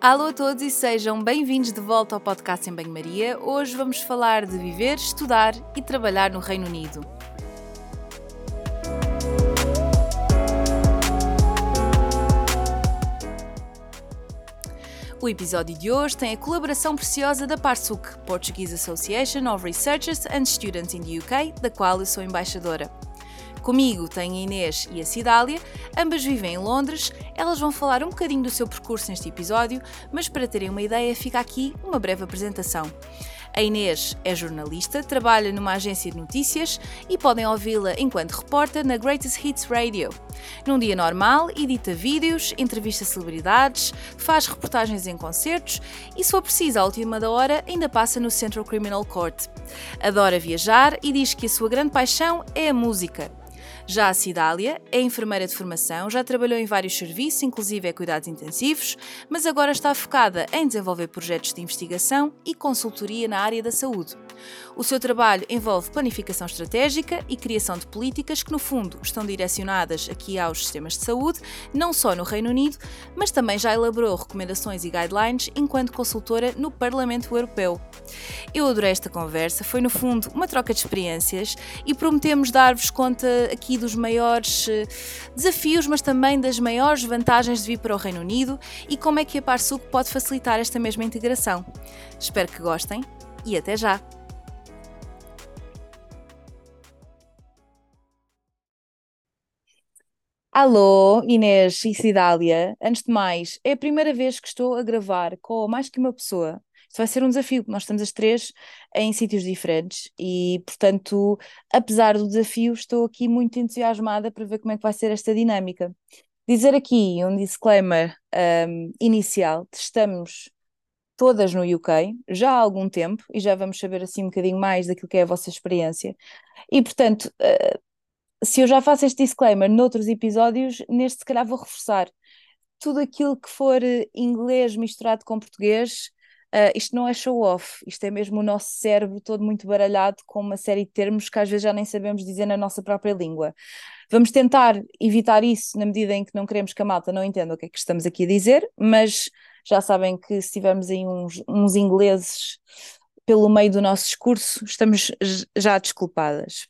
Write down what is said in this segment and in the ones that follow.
Alô a todos e sejam bem-vindos de volta ao podcast em Banho-Maria. Hoje vamos falar de viver, estudar e trabalhar no Reino Unido. O episódio de hoje tem a colaboração preciosa da PARSUC, Portuguese Association of Researchers and Students in the UK, da qual eu sou embaixadora. Comigo tenho a Inês e a Cidália, ambas vivem em Londres. Elas vão falar um bocadinho do seu percurso neste episódio, mas para terem uma ideia, fica aqui uma breve apresentação. A Inês é jornalista, trabalha numa agência de notícias e podem ouvi-la enquanto repórter na Greatest Hits Radio. Num dia normal, edita vídeos, entrevista celebridades, faz reportagens em concertos e, se for preciso, à última da hora, ainda passa no Central Criminal Court. Adora viajar e diz que a sua grande paixão é a música. Já a Cidália é enfermeira de formação, já trabalhou em vários serviços, inclusive é cuidados intensivos, mas agora está focada em desenvolver projetos de investigação e consultoria na área da saúde. O seu trabalho envolve planificação estratégica e criação de políticas que, no fundo, estão direcionadas aqui aos sistemas de saúde, não só no Reino Unido, mas também já elaborou recomendações e guidelines enquanto consultora no Parlamento Europeu. Eu adorei esta conversa, foi no fundo uma troca de experiências e prometemos dar-vos conta aqui dos maiores eh, desafios, mas também das maiores vantagens de vir para o Reino Unido e como é que a Parsuc pode facilitar esta mesma integração. Espero que gostem e até já! Alô, Inês e Cidália. Antes de mais, é a primeira vez que estou a gravar com mais que uma pessoa. Isto vai ser um desafio, nós estamos as três em sítios diferentes e, portanto, apesar do desafio, estou aqui muito entusiasmada para ver como é que vai ser esta dinâmica. Dizer aqui um disclaimer um, inicial: estamos todas no UK já há algum tempo e já vamos saber assim um bocadinho mais daquilo que é a vossa experiência. E, portanto, uh, se eu já faço este disclaimer noutros episódios, neste se calhar vou reforçar. Tudo aquilo que for eh, inglês misturado com português, uh, isto não é show-off, isto é mesmo o nosso cérebro todo muito baralhado com uma série de termos que às vezes já nem sabemos dizer na nossa própria língua. Vamos tentar evitar isso na medida em que não queremos que a malta não entenda o que é que estamos aqui a dizer, mas já sabem que se tivermos aí uns, uns ingleses pelo meio do nosso discurso, estamos já desculpadas.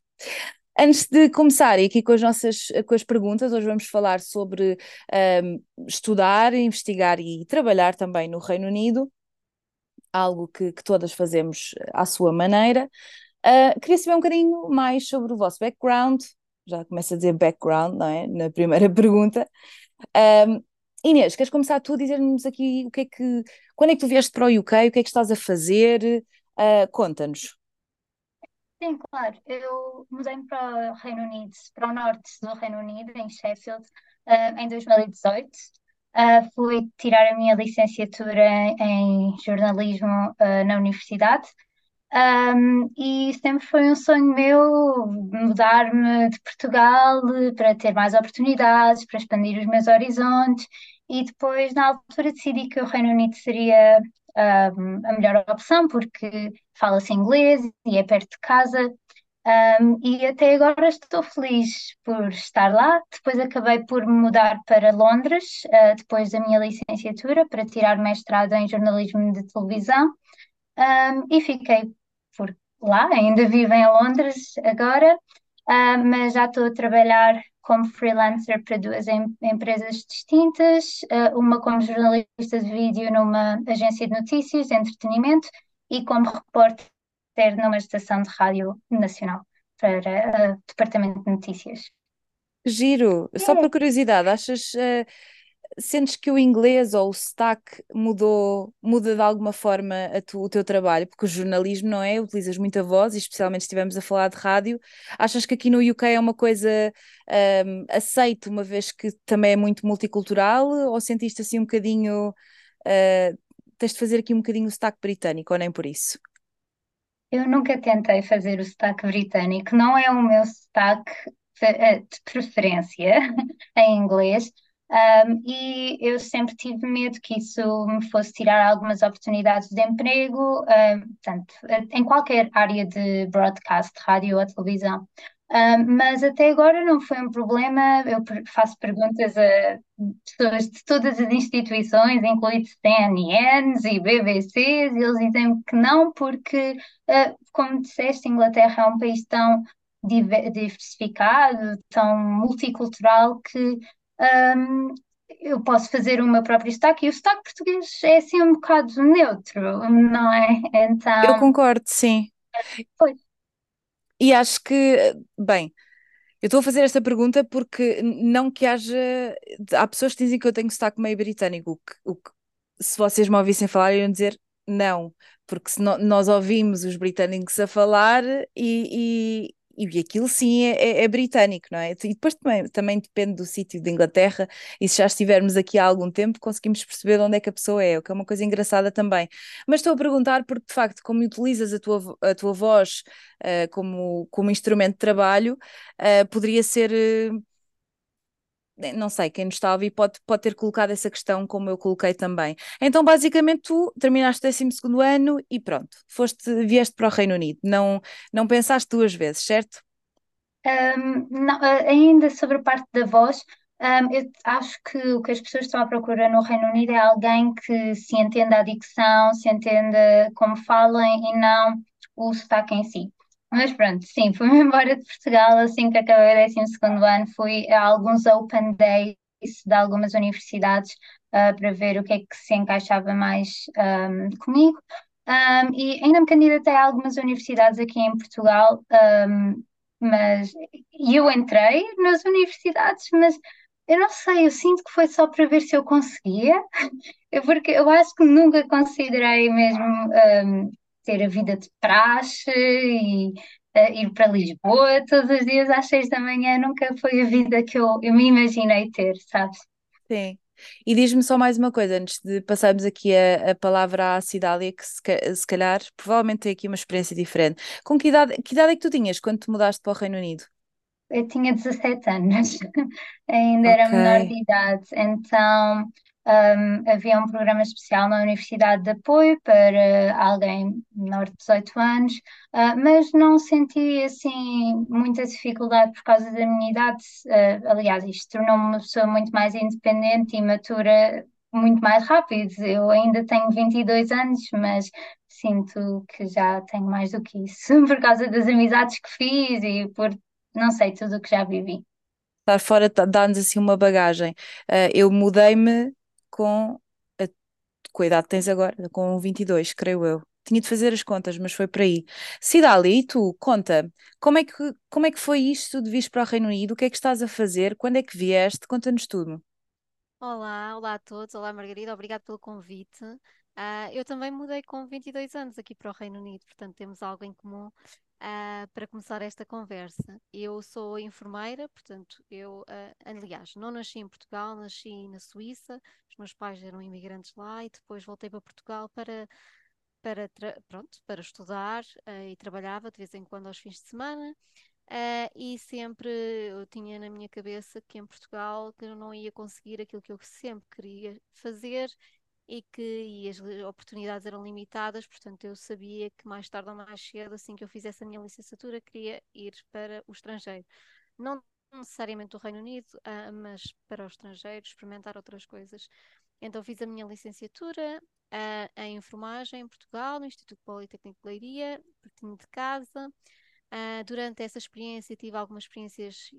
Antes de começar aqui com as nossas com as perguntas, hoje vamos falar sobre um, estudar, investigar e trabalhar também no Reino Unido, algo que, que todas fazemos à sua maneira. Uh, queria saber um bocadinho mais sobre o vosso background, já começo a dizer background, não é? Na primeira pergunta. Um, Inês, queres começar tu a dizer-nos aqui o que é que, quando é que tu vieste para o UK, o que é que estás a fazer? Uh, Conta-nos. Sim, claro. Eu mudei-me para o Reino Unido, para o norte do Reino Unido, em Sheffield, uh, em 2018. Uh, fui tirar a minha licenciatura em jornalismo uh, na universidade. Um, e sempre foi um sonho meu mudar-me de Portugal para ter mais oportunidades, para expandir os meus horizontes. E depois, na altura, decidi que o Reino Unido seria um, a melhor opção, porque fala-se inglês e é perto de casa. Um, e até agora estou feliz por estar lá. Depois acabei por mudar para Londres, uh, depois da minha licenciatura, para tirar mestrado em jornalismo de televisão. Um, e fiquei por lá, ainda vivo em Londres agora, uh, mas já estou a trabalhar como freelancer para duas em, empresas distintas, uh, uma como jornalista de vídeo numa agência de notícias, de entretenimento, e como repórter numa estação de rádio nacional para uh, Departamento de Notícias. Giro, só por curiosidade, achas uh, sentes que o inglês ou o sotaque mudou, muda de alguma forma tu, o teu trabalho? Porque o jornalismo, não é? Utilizas muita voz, e especialmente se estivermos a falar de rádio. Achas que aqui no UK é uma coisa um, aceite, uma vez que também é muito multicultural? Ou sentiste assim um bocadinho. Uh, tens de fazer aqui um bocadinho o sotaque britânico, ou nem por isso? Eu nunca tentei fazer o sotaque britânico, não é o meu sotaque eh, de preferência em inglês, um, e eu sempre tive medo que isso me fosse tirar algumas oportunidades de emprego, um, portanto, em qualquer área de broadcast, rádio ou televisão. Uh, mas até agora não foi um problema. Eu faço perguntas a pessoas de todas as instituições, incluindo CNNs e BBCs, e eles dizem que não, porque, uh, como disseste, Inglaterra é um país tão diversificado, tão multicultural, que um, eu posso fazer o meu próprio sotaque, e o sotaque português é assim um bocado neutro, não é? Então. Eu concordo, sim. Pois. E acho que, bem, eu estou a fazer esta pergunta porque não que haja. Há pessoas que dizem que eu tenho sotaque meio britânico, o que, o que se vocês me ouvissem falar, iriam dizer não, porque se no, nós ouvimos os britânicos a falar e, e aquilo sim é, é, é, britânico, não é? E depois também, também depende do sítio de Inglaterra, e se já estivermos aqui há algum tempo, conseguimos perceber de onde é que a pessoa é, o que é uma coisa engraçada também. Mas estou a perguntar porque, de facto, como utilizas a tua, a tua voz uh, como, como instrumento de trabalho, uh, poderia ser. Uh, não sei, quem nos está a ouvir pode, pode ter colocado essa questão como eu coloquei também. Então, basicamente, tu terminaste o 12 ano e pronto, foste, vieste para o Reino Unido, não, não pensaste duas vezes, certo? Um, não, ainda sobre a parte da voz, um, eu acho que o que as pessoas estão à procura no Reino Unido é alguém que se entenda a dicção, se entenda como falam e não o sotaque em si. Mas pronto, sim, fui-me embora de Portugal assim que acabei o 12 ano. Fui a alguns open days de algumas universidades uh, para ver o que é que se encaixava mais um, comigo. Um, e ainda me candidatei a algumas universidades aqui em Portugal, um, mas eu entrei nas universidades, mas eu não sei, eu sinto que foi só para ver se eu conseguia, porque eu acho que nunca considerei mesmo um, ter a vida de praxe e uh, ir para Lisboa todos os dias às seis da manhã nunca foi a vida que eu, eu me imaginei ter, sabes? Sim. E diz-me só mais uma coisa, antes de passarmos aqui a, a palavra à Cidália, que se, se, calhar provavelmente tem aqui uma experiência diferente. Com que idade, que idade é que tu tinhas quando te mudaste para o Reino Unido? Eu tinha 17 anos, ainda era menor de idade, então um, havia um programa especial na Universidade de Apoio para alguém menor de 18 anos, uh, mas não senti assim muita dificuldade por causa da minha idade. Uh, aliás, isto tornou-me uma pessoa muito mais independente e matura muito mais rápido. Eu ainda tenho 22 anos, mas sinto que já tenho mais do que isso por causa das amizades que fiz e por, não sei, tudo o que já vivi. Estar fora dá-nos assim uma bagagem. Uh, eu mudei-me com a, com a idade que tens agora, com 22, creio eu. Tinha de fazer as contas, mas foi por aí. Cidália, e tu, conta, como é, que, como é que foi isto de vir para o Reino Unido? O que é que estás a fazer? Quando é que vieste? Conta-nos tudo. Olá, olá a todos. Olá, Margarida. Obrigado pelo convite. Uh, eu também mudei com 22 anos aqui para o Reino Unido, portanto temos algo em comum uh, para começar esta conversa. Eu sou enfermeira, portanto, eu, uh, aliás, não nasci em Portugal, nasci na Suíça, os meus pais eram imigrantes lá e depois voltei para Portugal para, para, pronto, para estudar e trabalhava de vez em quando aos fins de semana. Uh, e sempre eu tinha na minha cabeça que em Portugal que eu não ia conseguir aquilo que eu sempre queria fazer e que e as oportunidades eram limitadas, portanto eu sabia que mais tarde ou mais cedo, assim que eu fizesse a minha licenciatura, queria ir para o estrangeiro. Não necessariamente o Reino Unido, uh, mas para o estrangeiro, experimentar outras coisas. Então fiz a minha licenciatura uh, em enfermagem em Portugal, no Instituto Politécnico de Leiria, pertinho de casa. Uh, durante essa experiência tive algumas experiências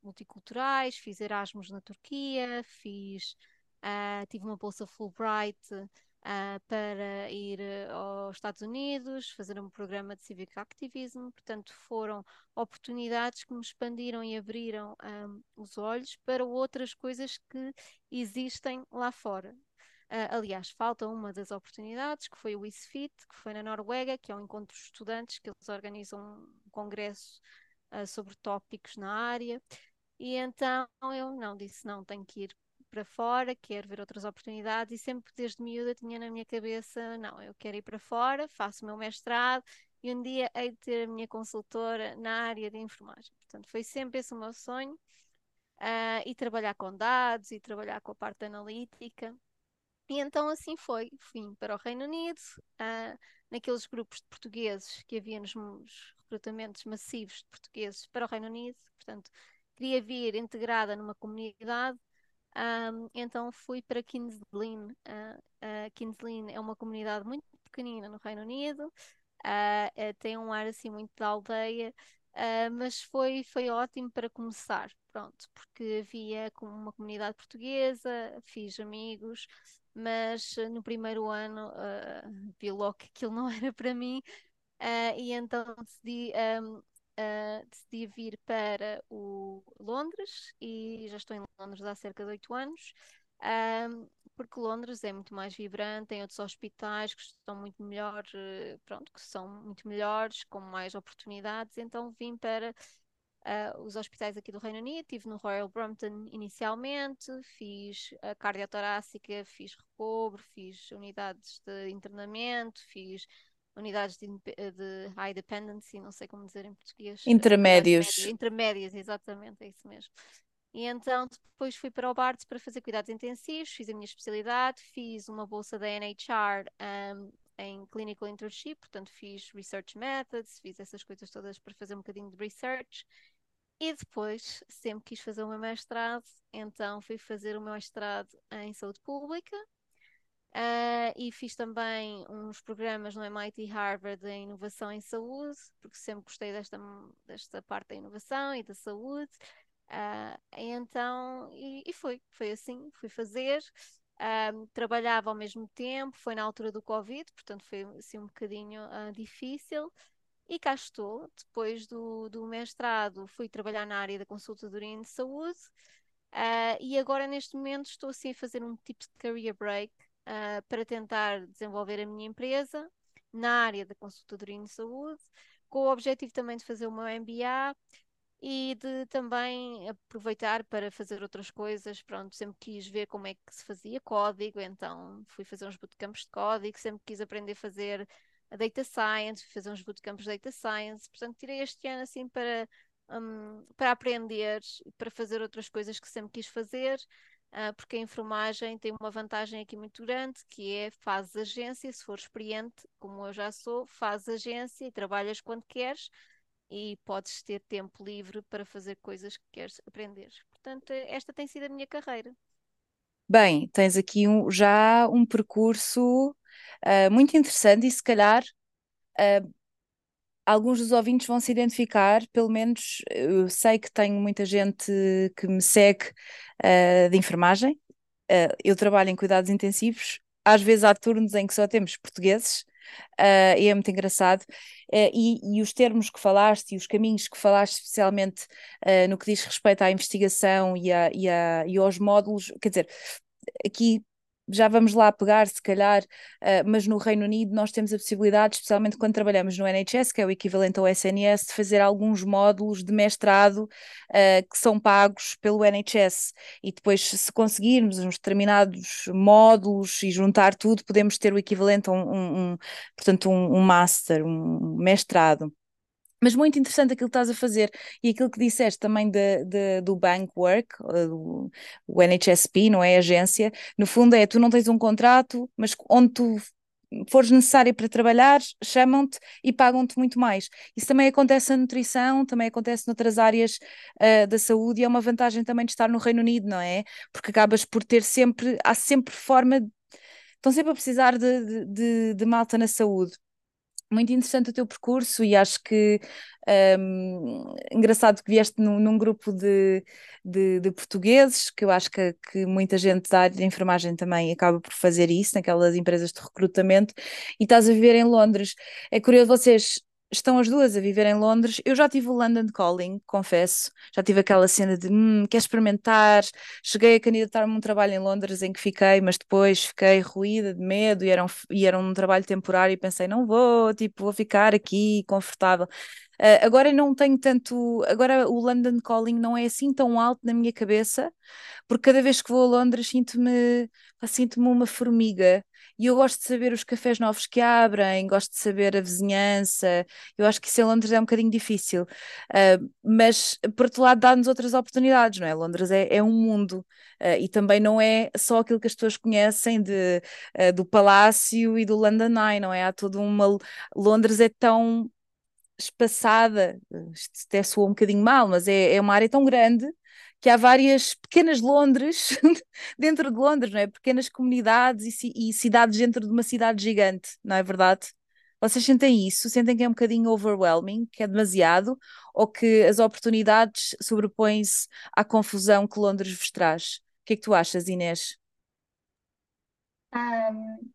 multiculturais, fiz Erasmus na Turquia, fiz Uh, tive uma bolsa Fulbright uh, para ir uh, aos Estados Unidos, fazer um programa de Civic Activism. Portanto, foram oportunidades que me expandiram e abriram um, os olhos para outras coisas que existem lá fora. Uh, aliás, falta uma das oportunidades, que foi o ISFIT, que foi na Noruega, que é um encontro de estudantes, que eles organizam um congresso sobre tópicos na área. E então eu não disse, não, tenho que ir para fora, quero ver outras oportunidades e sempre desde miúda tinha na minha cabeça, não, eu quero ir para fora, faço o meu mestrado e um dia hei de ter a minha consultora na área de enfermagem. Portanto, foi sempre esse o meu sonho uh, e trabalhar com dados e trabalhar com a parte analítica. E então assim foi. Vim para o Reino Unido, uh, naqueles grupos de portugueses que havia nos, nos recrutamentos massivos de portugueses para o Reino Unido. Portanto, queria vir integrada numa comunidade. Um, então fui para Kings Lynn. Uh, uh, Kings Lynn é uma comunidade muito pequenina no Reino Unido, uh, tem um ar assim muito da aldeia, mas foi, foi ótimo para começar, pronto, porque havia uma comunidade portuguesa, fiz amigos, mas no primeiro ano vi logo que aquilo não era para mim, e então decidi um, uh, decidi vir para o Londres e já estou em Londres há cerca de oito anos, uh, porque Londres é muito mais vibrante, tem outros hospitais que estão muito melhores, uh, pronto, que são muito melhores, com mais oportunidades, então vim para Uh, os hospitais aqui do Reino Unido, estive no Royal Brompton inicialmente, fiz a cardiotorácica, fiz recobro, fiz unidades de internamento, fiz unidades de, de, high dependency, não sei como dizer em português. Intermédios. Intermédias, exatamente, é isso mesmo. E então depois fui para o BARTS para fazer cuidados intensivos, fiz a minha especialidade, fiz uma bolsa da NHR um, em Clinical Internship, portanto fiz Research Methods, fiz essas coisas todas para fazer um bocadinho de research. E depois, sempre quis fazer o meu mestrado, então fui fazer o meu mestrado em saúde pública, Uh, e fiz também uns programas no MIT Harvard em inovação em saúde, porque sempre gostei desta, desta parte da inovação e da saúde. Uh, então, e, e, foi, foi assim, fui fazer. Uh, trabalhava ao mesmo tempo, foi na altura do Covid, portanto foi assim um bocadinho difícil. E cá estou, depois do, do mestrado, fui trabalhar na área da consultadoria de saúde. e agora, neste momento, estou assim a fazer um tipo de career break uh, para tentar desenvolver a minha empresa na área da consultadoria de saúde, com o objetivo também de fazer o meu MBA e de também aproveitar para fazer outras coisas. Pronto, sempre quis ver como é que se fazia código, então fui fazer uns bootcamps de código, sempre quis aprender a fazer a data science, fazer uns bootcamps de data science. Portanto, tirei este ano assim para, um, para aprender, para fazer outras coisas que sempre quis fazer. Ah, porque a enfermagem tem uma vantagem aqui muito grande, que é fazes agência, se for experiente, como eu já sou, fazes agência e trabalhas quando queres e podes ter tempo livre para fazer coisas que queres aprender. Portanto, esta tem sido a minha carreira. Bem, tens aqui um, já um percurso uh, muito interessante e se calhar uh, alguns dos ouvintes vão se identificar, pelo menos eu sei que tenho muita gente que me segue uh, de enfermagem. Uh, eu trabalho em cuidados intensivos, às vezes há turnos em que só temos portugueses, uh, e é muito engraçado. E, e, os termos que falaste e os caminhos que falaste, especialmente no que diz respeito à investigação e, a, e, a, e aos módulos, quer dizer, aqui já vamos lá pegar, se calhar, uh, mas no Reino Unido nós temos a possibilidade, especialmente quando trabalhamos no NHS, que é o equivalente ao SNS, de fazer alguns módulos de mestrado uh, que são pagos pelo NHS. E depois, se conseguirmos uns determinados módulos e juntar tudo, podemos ter o equivalente a um, um, um portanto, um, um master, um mestrado. Mas muito interessante aquilo que estás a fazer e aquilo que disseste também de, de, do bank work, o, o NHSP, não é? Agência, no fundo é tu não tens um contrato, mas onde tu fores necessária para trabalhar, chamam-te e pagam-te muito mais. Isso também acontece na nutrição, também acontece noutras áreas uh, da saúde e é uma vantagem também de estar no Reino Unido, não é? Porque acabas por ter sempre, há sempre forma, estão sempre a precisar de, de, de malta na saúde muito interessante o teu percurso e acho que um, engraçado que vieste num, num grupo de, de, de, portugueses, que eu acho que, que, muita gente da área de enfermagem também acaba por fazer isso, naquelas empresas de recrutamento, e estás a viver em Londres. É curioso, vocês estão as duas a viver em Londres. Eu já tive o London Calling, confesso. Já tive aquela cena de hum, quer experimentar. Cheguei a candidatar-me um trabalho em Londres em que fiquei, mas depois fiquei ruída de medo e era um, e era um trabalho temporário e pensei, não vou, tipo, vou ficar aqui confortável. Uh, agora não tenho tanto. Agora o London Calling não é assim tão alto na minha cabeça, porque cada vez que vou a Londres sinto-me sinto-me uma formiga. E eu gosto de saber os cafés novos que abrem, gosto de saber a vizinhança. Eu acho que isso em Londres é um bocadinho difícil. Uh, mas, por outro lado, dá-nos outras oportunidades, não é? Londres é, é um mundo. Uh, e também não é só aquilo que as pessoas conhecem de, do Palácio e do London Eye, não é? Há toda uma. Londres é tão espaçada, isto até soa um bocadinho mal, mas é, é uma área tão grande que há várias pequenas Londres dentro de Londres, não é? Pequenas comunidades e, e, cidades dentro de uma cidade gigante, não é verdade? Vocês sentem isso? Sentem que é um bocadinho overwhelming, que é demasiado, ou que as oportunidades sobrepõem-se à confusão que Londres vos traz? O que é que tu achas, Inês? Um,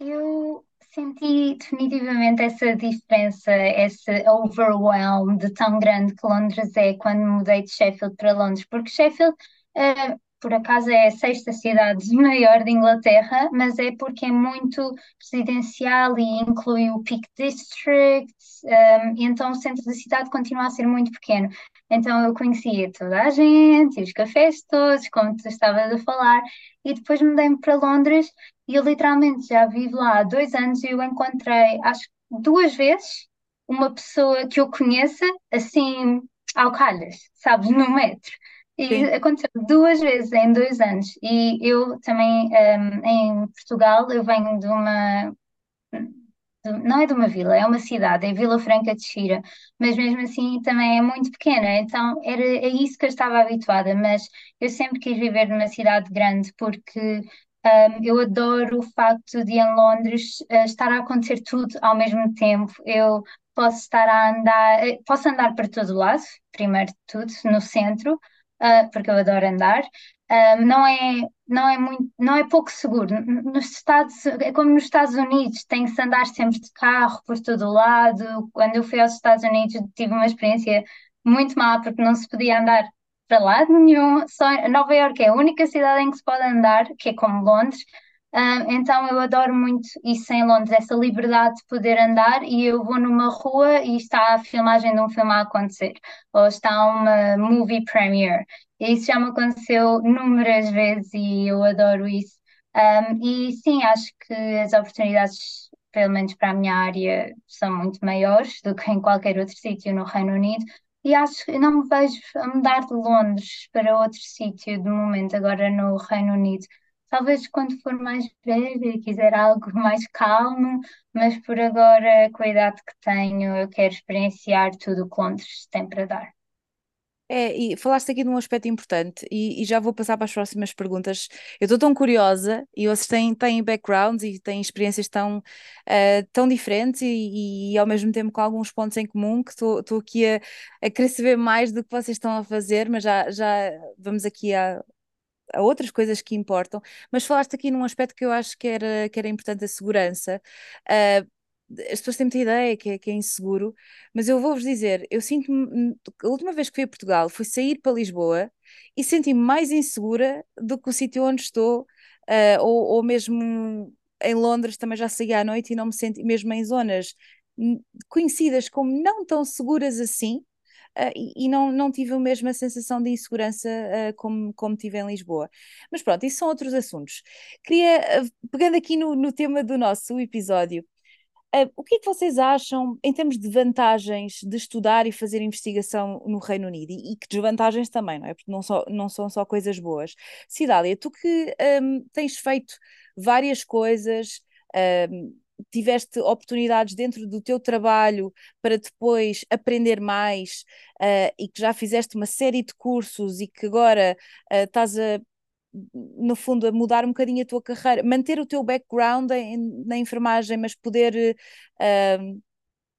eu senti definitivamente essa diferença, esse overwhelm de tão grande que Londres é quando mudei de Sheffield para Londres, porque Sheffield, uh, por acaso, é a sexta cidade maior de Inglaterra, mas é porque é muito residencial e inclui o Peak District, um, eh, então o centro da cidade continua a ser muito pequeno. Então eu conhecia toda a gente, os cafés todos, como tu estavas a falar, e depois mudei-me para Londres e eu literalmente já vivo lá há dois anos e eu encontrei, acho duas vezes, uma pessoa que eu conheça, assim, ao calhas, sabes, no metro. E Sim. aconteceu duas vezes em dois anos. E eu também, um, em Portugal, eu venho de uma não é de uma vila, é uma cidade, é Vila Franca de Xira, mas mesmo assim também é muito pequena, então era, é isso que eu estava habituada, mas eu sempre quis viver numa cidade grande porque um, eu adoro o facto de em Londres uh, estar a acontecer tudo ao mesmo tempo. Eu posso estar a andar, eh, posso andar para todo lado, primeiro de tudo, no centro, uh, porque eu adoro andar, não é não é muito não é pouco seguro. Nos Estados é como nos Estados Unidos tem que se andar sempre de carro por todo lado. Quando eu fui aos Estados Unidos tive uma experiência muito má porque não se podia andar para lado nenhum só Nova Iorque é a única cidade em que se pode andar que é como Londres então eu adoro muito isso em Londres, essa liberdade de poder andar e eu vou numa rua e está a filmagem de um filme a acontecer, ou está uma movie premiere. E isso já me aconteceu inúmeras vezes e eu adoro isso. Um, e sim, acho que as oportunidades, pelo menos para a minha área, são muito maiores do que em qualquer outro sítio no Reino Unido. E acho que não me vejo a mudar de Londres para outro sítio de momento, agora no Reino Unido. Talvez quando for mais velha e quiser algo mais calmo, mas por agora, com a idade que tenho, eu quero experienciar tudo o que Londres tem para dar. É, e falaste aqui de um aspecto importante e, e já vou passar para as próximas perguntas. Eu estou tão curiosa e vocês têm, têm backgrounds e têm experiências tão, uh, tão diferentes e, e, ao mesmo tempo com alguns pontos em comum que estou aqui a, a querer saber mais do que vocês estão a fazer, mas já, já vamos aqui a, a outras coisas que importam, mas falaste aqui num aspecto que eu acho que era, que era importante, a segurança. Uh, as pessoas têm muita ideia que é, que é inseguro, mas eu vou-vos dizer, eu sinto-me, a última vez que fui a Portugal foi sair para Lisboa e senti-me mais insegura do que o sítio onde estou, uh, ou, ou mesmo em Londres também já saí à noite e não me senti, mesmo em zonas conhecidas como não tão seguras assim, uh, e, e, não, não tive a mesma sensação de insegurança uh, como, como tive em Lisboa. Mas pronto, isso são outros assuntos. Queria, uh, pegando aqui no, no tema do nosso episódio, o que é que vocês acham em termos de vantagens de estudar e fazer investigação no Reino Unido e, e que desvantagens também, não é? Porque não, só, não são só coisas boas. Cidália, tu que um, tens feito várias coisas, um, tiveste oportunidades dentro do teu trabalho para depois aprender mais uh, e que já fizeste uma série de cursos e que agora uh, estás a no fundo, a mudar um bocadinho a tua carreira, manter o teu background em, na enfermagem, mas poder, uh,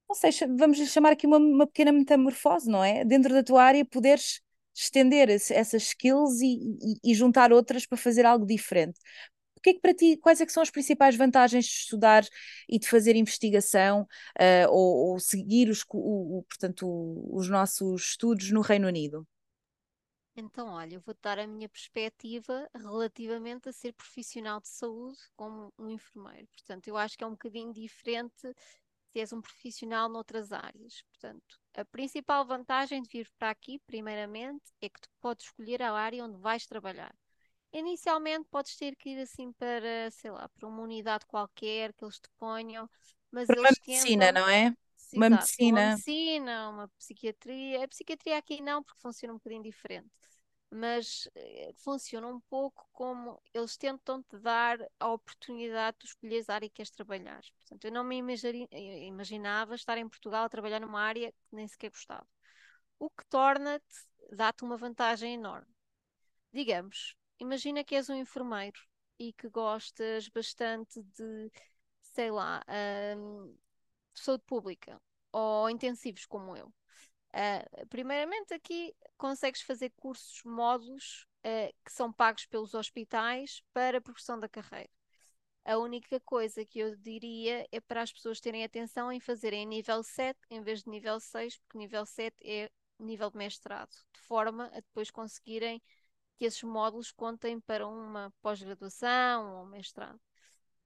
não sei, vamos chamar aqui uma, uma, pequena metamorfose, não é? Dentro da tua área, poderes estender esse, essas skills e, e, e, juntar outras para fazer algo diferente o que é que para ti, quais é que são as principais vantagens de estudar e de fazer investigação uh, ou, ou, seguir os, o, o, portanto, os nossos estudos no Reino Unido? Então, olha, eu vou dar a minha perspectiva relativamente a ser profissional de saúde como um enfermeiro. Portanto, eu acho que é um bocadinho diferente se és um profissional noutras áreas. Portanto, a principal vantagem de vir para aqui, primeiramente, é que tu podes escolher a área onde vais trabalhar. Inicialmente podes ter que ir assim para, sei lá, para uma unidade qualquer que eles te ponham, mas Para uma eles medicina, tentam, não é? Uma exato, para uma medicina. medicina, uma psiquiatria. A psiquiatria aqui não, porque funciona um bocadinho diferente, mas eh, funciona um pouco como eles tentam te dar a oportunidade de escolheres a área que queres trabalhar. Portanto, eu não me eh, imaginava estar em Portugal a trabalhar numa área que nem sequer gostava. O que torna-te, dá-te uma vantagem enorme. Digamos, imagina que és um enfermeiro e que gostas bastante de, sei lá, hum, de saúde pública ou intensivos como eu. Uh, primeiramente, aqui consegues fazer cursos, módulos uh, que são pagos pelos hospitais para a progressão da carreira. A única coisa que eu diria é para as pessoas terem atenção em fazerem nível 7 em vez de nível 6, porque nível 7 é nível de mestrado, de forma a depois conseguirem que esses módulos contem para uma pós-graduação ou mestrado.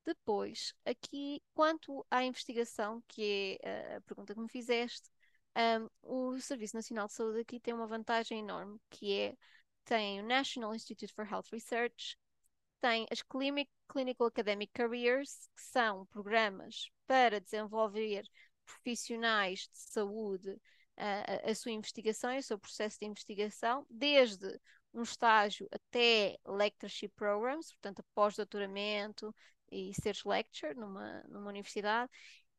Depois, aqui, quanto à investigação, que é a pergunta que me fizeste, um, o Serviço Nacional de Saúde aqui tem uma vantagem enorme, que é tem o National Institute for Health Research, tem as Clinical Academic Careers, que são programas para desenvolver profissionais de saúde a, a sua investigação e o seu processo de investigação, desde um estágio até lectureship programs, portanto, pós-doutoramento e seres lecturer numa, numa universidade,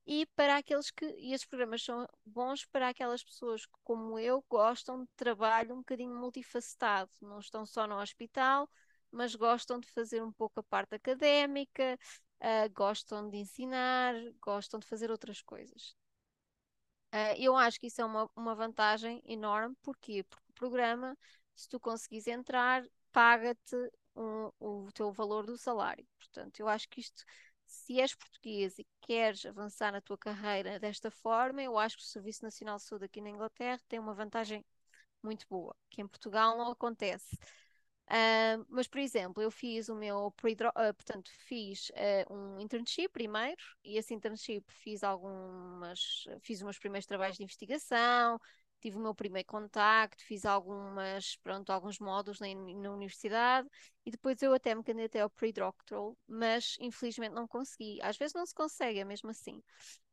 e para aqueles que, e esses programas são bons para aquelas pessoas que, como eu, gostam de trabalho um bocadinho multifacetado, não estão só no hospital, mas gostam de fazer um pouco a parte académica, uh, gostam de ensinar, gostam de fazer outras coisas. Uh, eu acho que isso é uma, uma vantagem enorme, porquê? Porque o programa, se tu conseguires entrar, paga-te o teu valor do salário. Portanto, eu acho que isto se és português e queres avançar na tua carreira desta forma, eu acho que o Serviço Nacional de Saúde aqui na Inglaterra tem uma vantagem muito boa, que em Portugal não acontece. Uh, mas, por exemplo, eu fiz o meu uh, portanto, fiz uh, um internship primeiro, e esse internship fiz algumas, fiz meus primeiros trabalhos de investigação, tive o meu primeiro contacto, fiz algumas, pronto, alguns módulos na, na universidade e depois eu até me candidatei ao pre-doctoral, mas infelizmente não consegui. Às vezes não se consegue, é mesmo assim.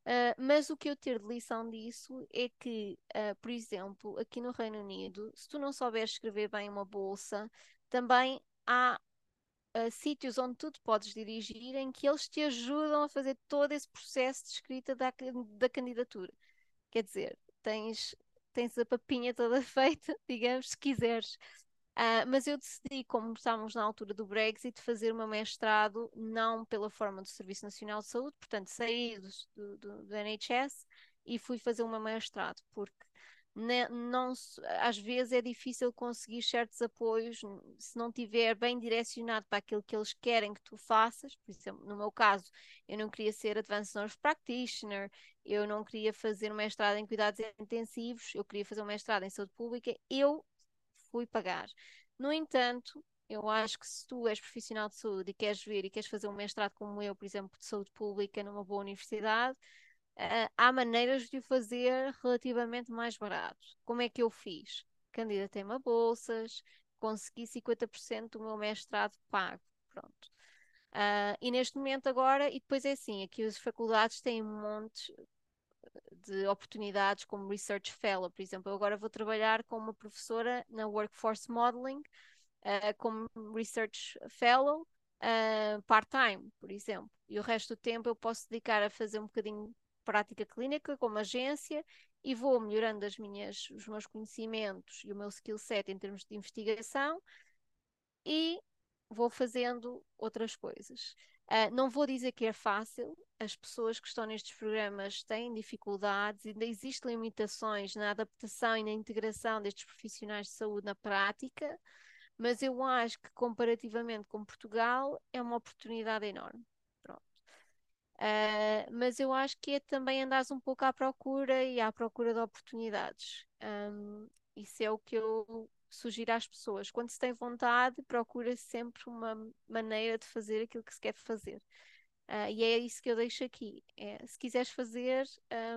Uh, mas o que eu ter de lição disso é que, uh, por exemplo, aqui no Reino Unido, se tu não souberes escrever bem uma bolsa, também há uh, sítios onde tu te podes dirigir em que eles te ajudam a fazer todo esse processo de escrita da, da candidatura. Quer dizer, tens tens a papinha toda feita, digamos, se quiseres. Uh, mas eu decidi, como estávamos na altura do Brexit, fazer o meu mestrado não pela forma do Serviço Nacional de Saúde, portanto, saí do, do, do NHS e fui fazer o meu mestrado, porque não, às vezes é difícil conseguir certos apoios se não tiver bem direcionado para aquilo que eles querem que tu faças. Por exemplo, no meu caso, eu não queria ser Advanced Nurse Practitioner, eu não queria fazer um mestrado em cuidados intensivos, eu queria fazer um mestrado em saúde pública, eu fui pagar. No entanto, eu acho que se tu és profissional de saúde e queres vir e queres fazer um mestrado como eu, por exemplo, de saúde pública numa boa universidade, uh, há maneiras de o fazer relativamente mais barato. Como é que eu fiz? Candidatei-me a bolsas, consegui 50% do meu mestrado pago. Pronto. Uh, e neste momento agora, e depois é assim, aqui as faculdades têm um monte de oportunidades como Research Fellow, por exemplo. Eu agora vou trabalhar com uma professora na Workforce Modeling, uh, como Research Fellow, uh, part-time, por exemplo. E o resto do tempo eu posso dedicar a fazer um bocadinho prática clínica como agência e vou melhorando as minhas, os meus conhecimentos e o meu skill set em termos de investigação e vou fazendo outras coisas. Uh, não vou dizer que é fácil, as pessoas que estão nestes programas têm dificuldades, ainda existem limitações na adaptação e na integração destes profissionais de saúde na prática, mas eu acho que comparativamente com Portugal é uma oportunidade enorme. Uh, mas eu acho que é também andares um pouco à procura e à procura de oportunidades. Um, isso é o que eu sugiro às pessoas. Quando se tem vontade, procura sempre uma maneira de fazer aquilo que se quer fazer. Uh, e é isso que eu deixo aqui. É, se quiseres fazer,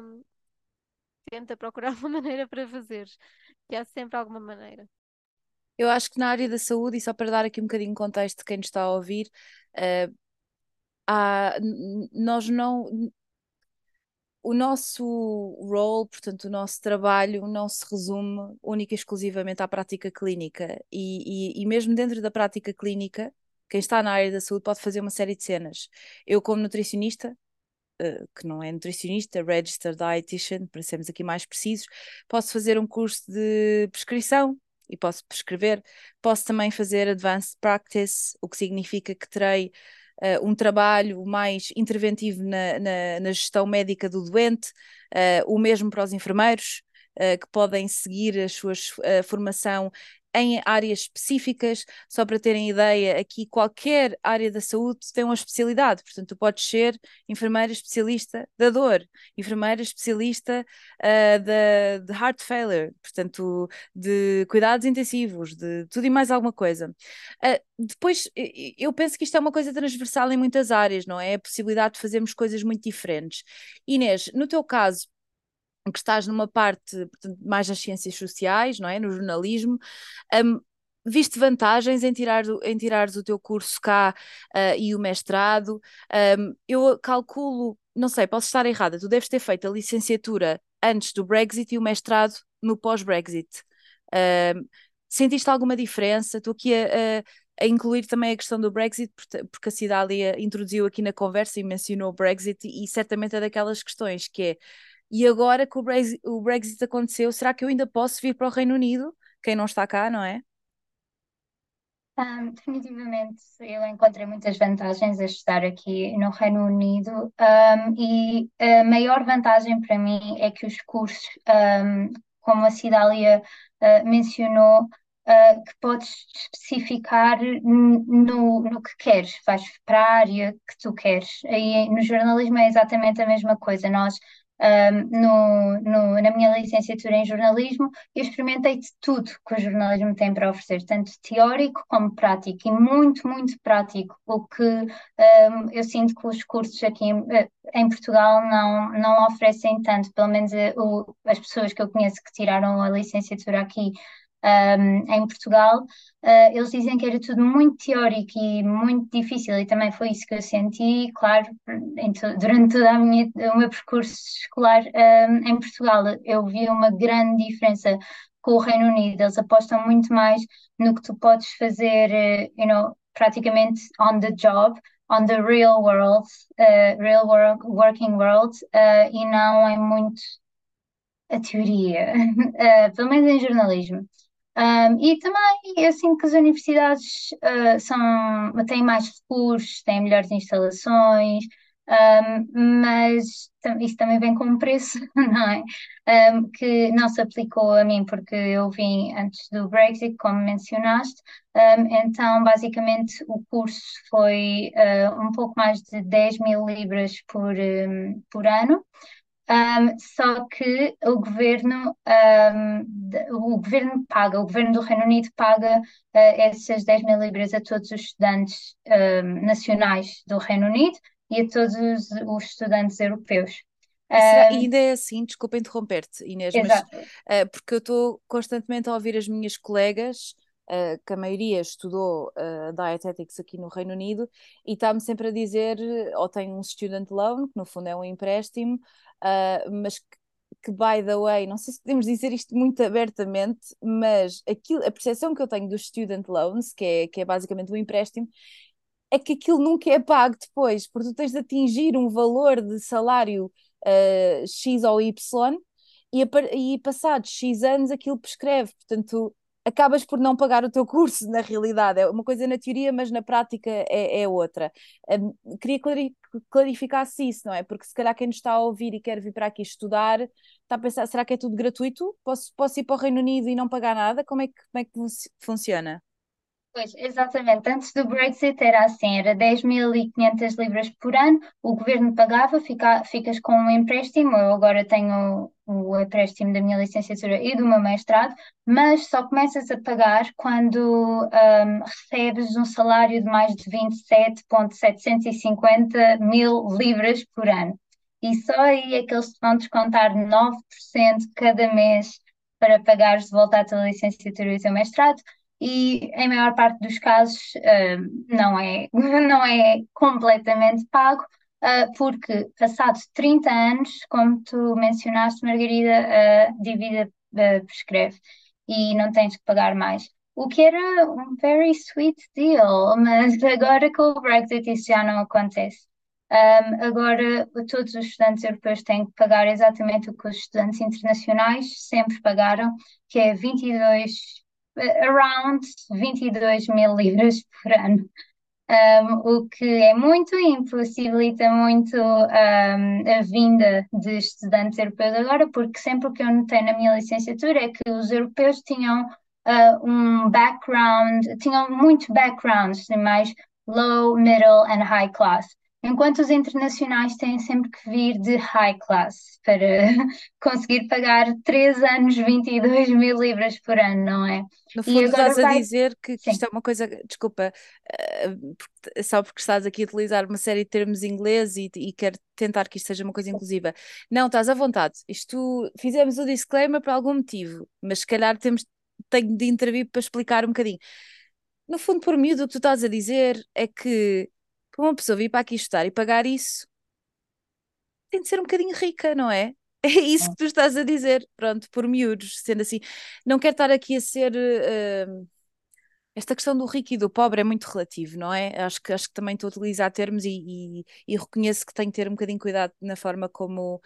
um, tenta procurar uma maneira para fazeres, que há sempre alguma maneira. Eu acho que na área da saúde, e só para dar aqui um bocadinho de contexto de quem nos está a ouvir, uh, há, nós não. O nosso role, portanto, o nosso trabalho não se resume única e exclusivamente à prática clínica. E, e, e mesmo dentro da prática clínica, quem está na área da saúde pode fazer uma série de cenas. Eu, como nutricionista, uh, que não é nutricionista, registered dietitian, para sermos aqui mais precisos, posso fazer um curso de prescrição e posso prescrever. Posso também fazer advanced practice, o que significa que terei uh, um trabalho mais interventivo na, na, na gestão médica do doente, uh, o mesmo para os enfermeiros. Uh, que podem seguir a sua formação em áreas específicas, só para terem ideia, aqui qualquer área da saúde tem uma especialidade, portanto, tu podes ser enfermeira especialista da dor, enfermeira especialista uh, de, de heart failure, portanto, de cuidados intensivos, de tudo e mais alguma coisa. Uh, depois, eu penso que isto é uma coisa transversal em muitas áreas, não é? A possibilidade de fazermos coisas muito diferentes. Inês, no teu caso, que estás numa parte portanto, mais nas ciências sociais, não é? No jornalismo, um, viste vantagens em, tirar, em tirares o teu curso cá uh, e o mestrado? Um, eu calculo, não sei, posso estar errada, tu deves ter feito a licenciatura antes do Brexit e o mestrado no pós-Brexit. Um, sentiste alguma diferença? Estou aqui a, a a incluir também a questão do Brexit, porque a Cidália introduziu aqui na conversa e mencionou o Brexit, e certamente é daquelas questões que é e agora que o Brexit, o Brexit aconteceu, será que eu ainda posso vir para o Reino Unido? Quem não está cá, não é? Um, definitivamente, eu encontrei muitas vantagens a estar aqui no Reino Unido um, e a maior vantagem para mim é que os cursos, um, como a Cidália uh, mencionou, uh, que podes especificar no, no que queres, vais para a área que tu queres. Aí no jornalismo é exatamente a mesma coisa. Nós um, no, no, na minha licenciatura em jornalismo, eu experimentei de tudo que o jornalismo tem para oferecer, tanto teórico como prático, e muito, muito prático, o que um, eu sinto que os cursos aqui em, eh, em, Portugal não, não oferecem tanto, pelo menos eh, as pessoas que eu conheço que tiraram a licenciatura aqui um, em Portugal, uh, eles dizem que era tudo muito teórico e muito difícil, e também foi isso que eu senti, claro, durante todo o meu percurso escolar um, em Portugal. Eu vi uma grande diferença com o Reino Unido, eles apostam muito mais no que tu podes fazer, uh, you know, praticamente on the job, on the real world, uh, real world, working world, uh, e não é muito a teoria, pelo menos em jornalismo. Um, e também eu sinto que as universidades uh, são, têm mais recursos, têm melhores instalações, um, mas isso também vem com um preço, não é? Um, que não se aplicou a mim porque eu vim antes do Brexit, como mencionaste, então basicamente o curso foi uh, um pouco mais de 10 mil libras por, por ano. Um, só que o governo, um, o governo paga, o governo do Reino Unido paga uh, essas 10 mil libras a todos os estudantes um, nacionais do Reino Unido e a todos os, os estudantes europeus. Será, ainda é assim, desculpa interromper-te, Inês, mas, uh, porque eu estou constantemente a ouvir as minhas colegas uh, que a maioria estudou uh, Dietetics aqui no Reino Unido, e está-me sempre a dizer, ou tem um student loan, que no fundo é um empréstimo, mas que, que, by the way, não sei se podemos dizer isto muito abertamente, mas aquilo, a percepção que eu tenho dos student loans, que é, que é basicamente um empréstimo, é que aquilo nunca é pago depois, porque tu tens de atingir um valor de salário uh, X ou Y e, a, e passados X anos aquilo prescreve, portanto acabas por não pagar o teu curso, na realidade. É uma coisa na teoria, mas na prática é, é outra. Um, queria clarificar-se isso, não é? Porque se calhar quem nos está a ouvir e quer vir para aqui estudar, está a pensar, será que é tudo gratuito? Posso, posso ir para o Reino Unido e não pagar nada? Como é que, como é que funciona? Pois, exatamente. Antes do Brexit era assim, era 10.500 libras por ano, o governo pagava, fica, ficas com um empréstimo, eu agora tenho o empréstimo da minha licenciatura e do meu mestrado, mas só começas a pagar quando um, recebes um salário de mais de 27.750 mil libras por ano. e só aí é que eles vão descontar 9% cada mês para pagares de volta a tua licenciatura e o teu mestrado, e em maior parte dos casos uh, não, é, não é completamente pago, uh, porque passados 30 anos, como tu mencionaste, Margarida, a dívida uh, prescreve e não tens que pagar mais. O que era um very sweet deal, mas agora com o Brexit isso já não acontece. Um, agora todos os estudantes europeus têm que pagar exatamente o que os estudantes internacionais sempre pagaram, que é 22 around 22 mil libras por ano. Um, o que é muito e impossibilita muito um, a vinda de estudantes europeus agora, porque sempre o que eu notei na minha licenciatura é que os europeus tinham uh, um background, tinham muito backgrounds, mais low, middle and high class enquanto os internacionais têm sempre que vir de high class para conseguir pagar 3 anos 22 mil libras por ano, não é? No fundo, estás vai... a dizer que, que isto é uma coisa, desculpa, uh, só porque estás aqui a utilizar uma série de termos inglês e, e quero tentar que isto seja uma coisa inclusiva. Não, estás à vontade. Isto fizemos o disclaimer por algum motivo, mas se calhar temos, tenho de intervir para explicar um bocadinho. No fundo, por miúdo, o que tu estás a dizer é que para uma pessoa vir para aqui estudar e pagar isso, tem de ser um bocadinho rica, não é? É isso que tu estás a dizer, pronto, por miúdos, sendo assim. Não quero estar aqui a ser. Uh, esta questão do rico e do pobre é muito relativo, não é? Acho que, acho que também estou a utilizar termos e, e, e reconheço que tenho que ter um bocadinho cuidado na forma como,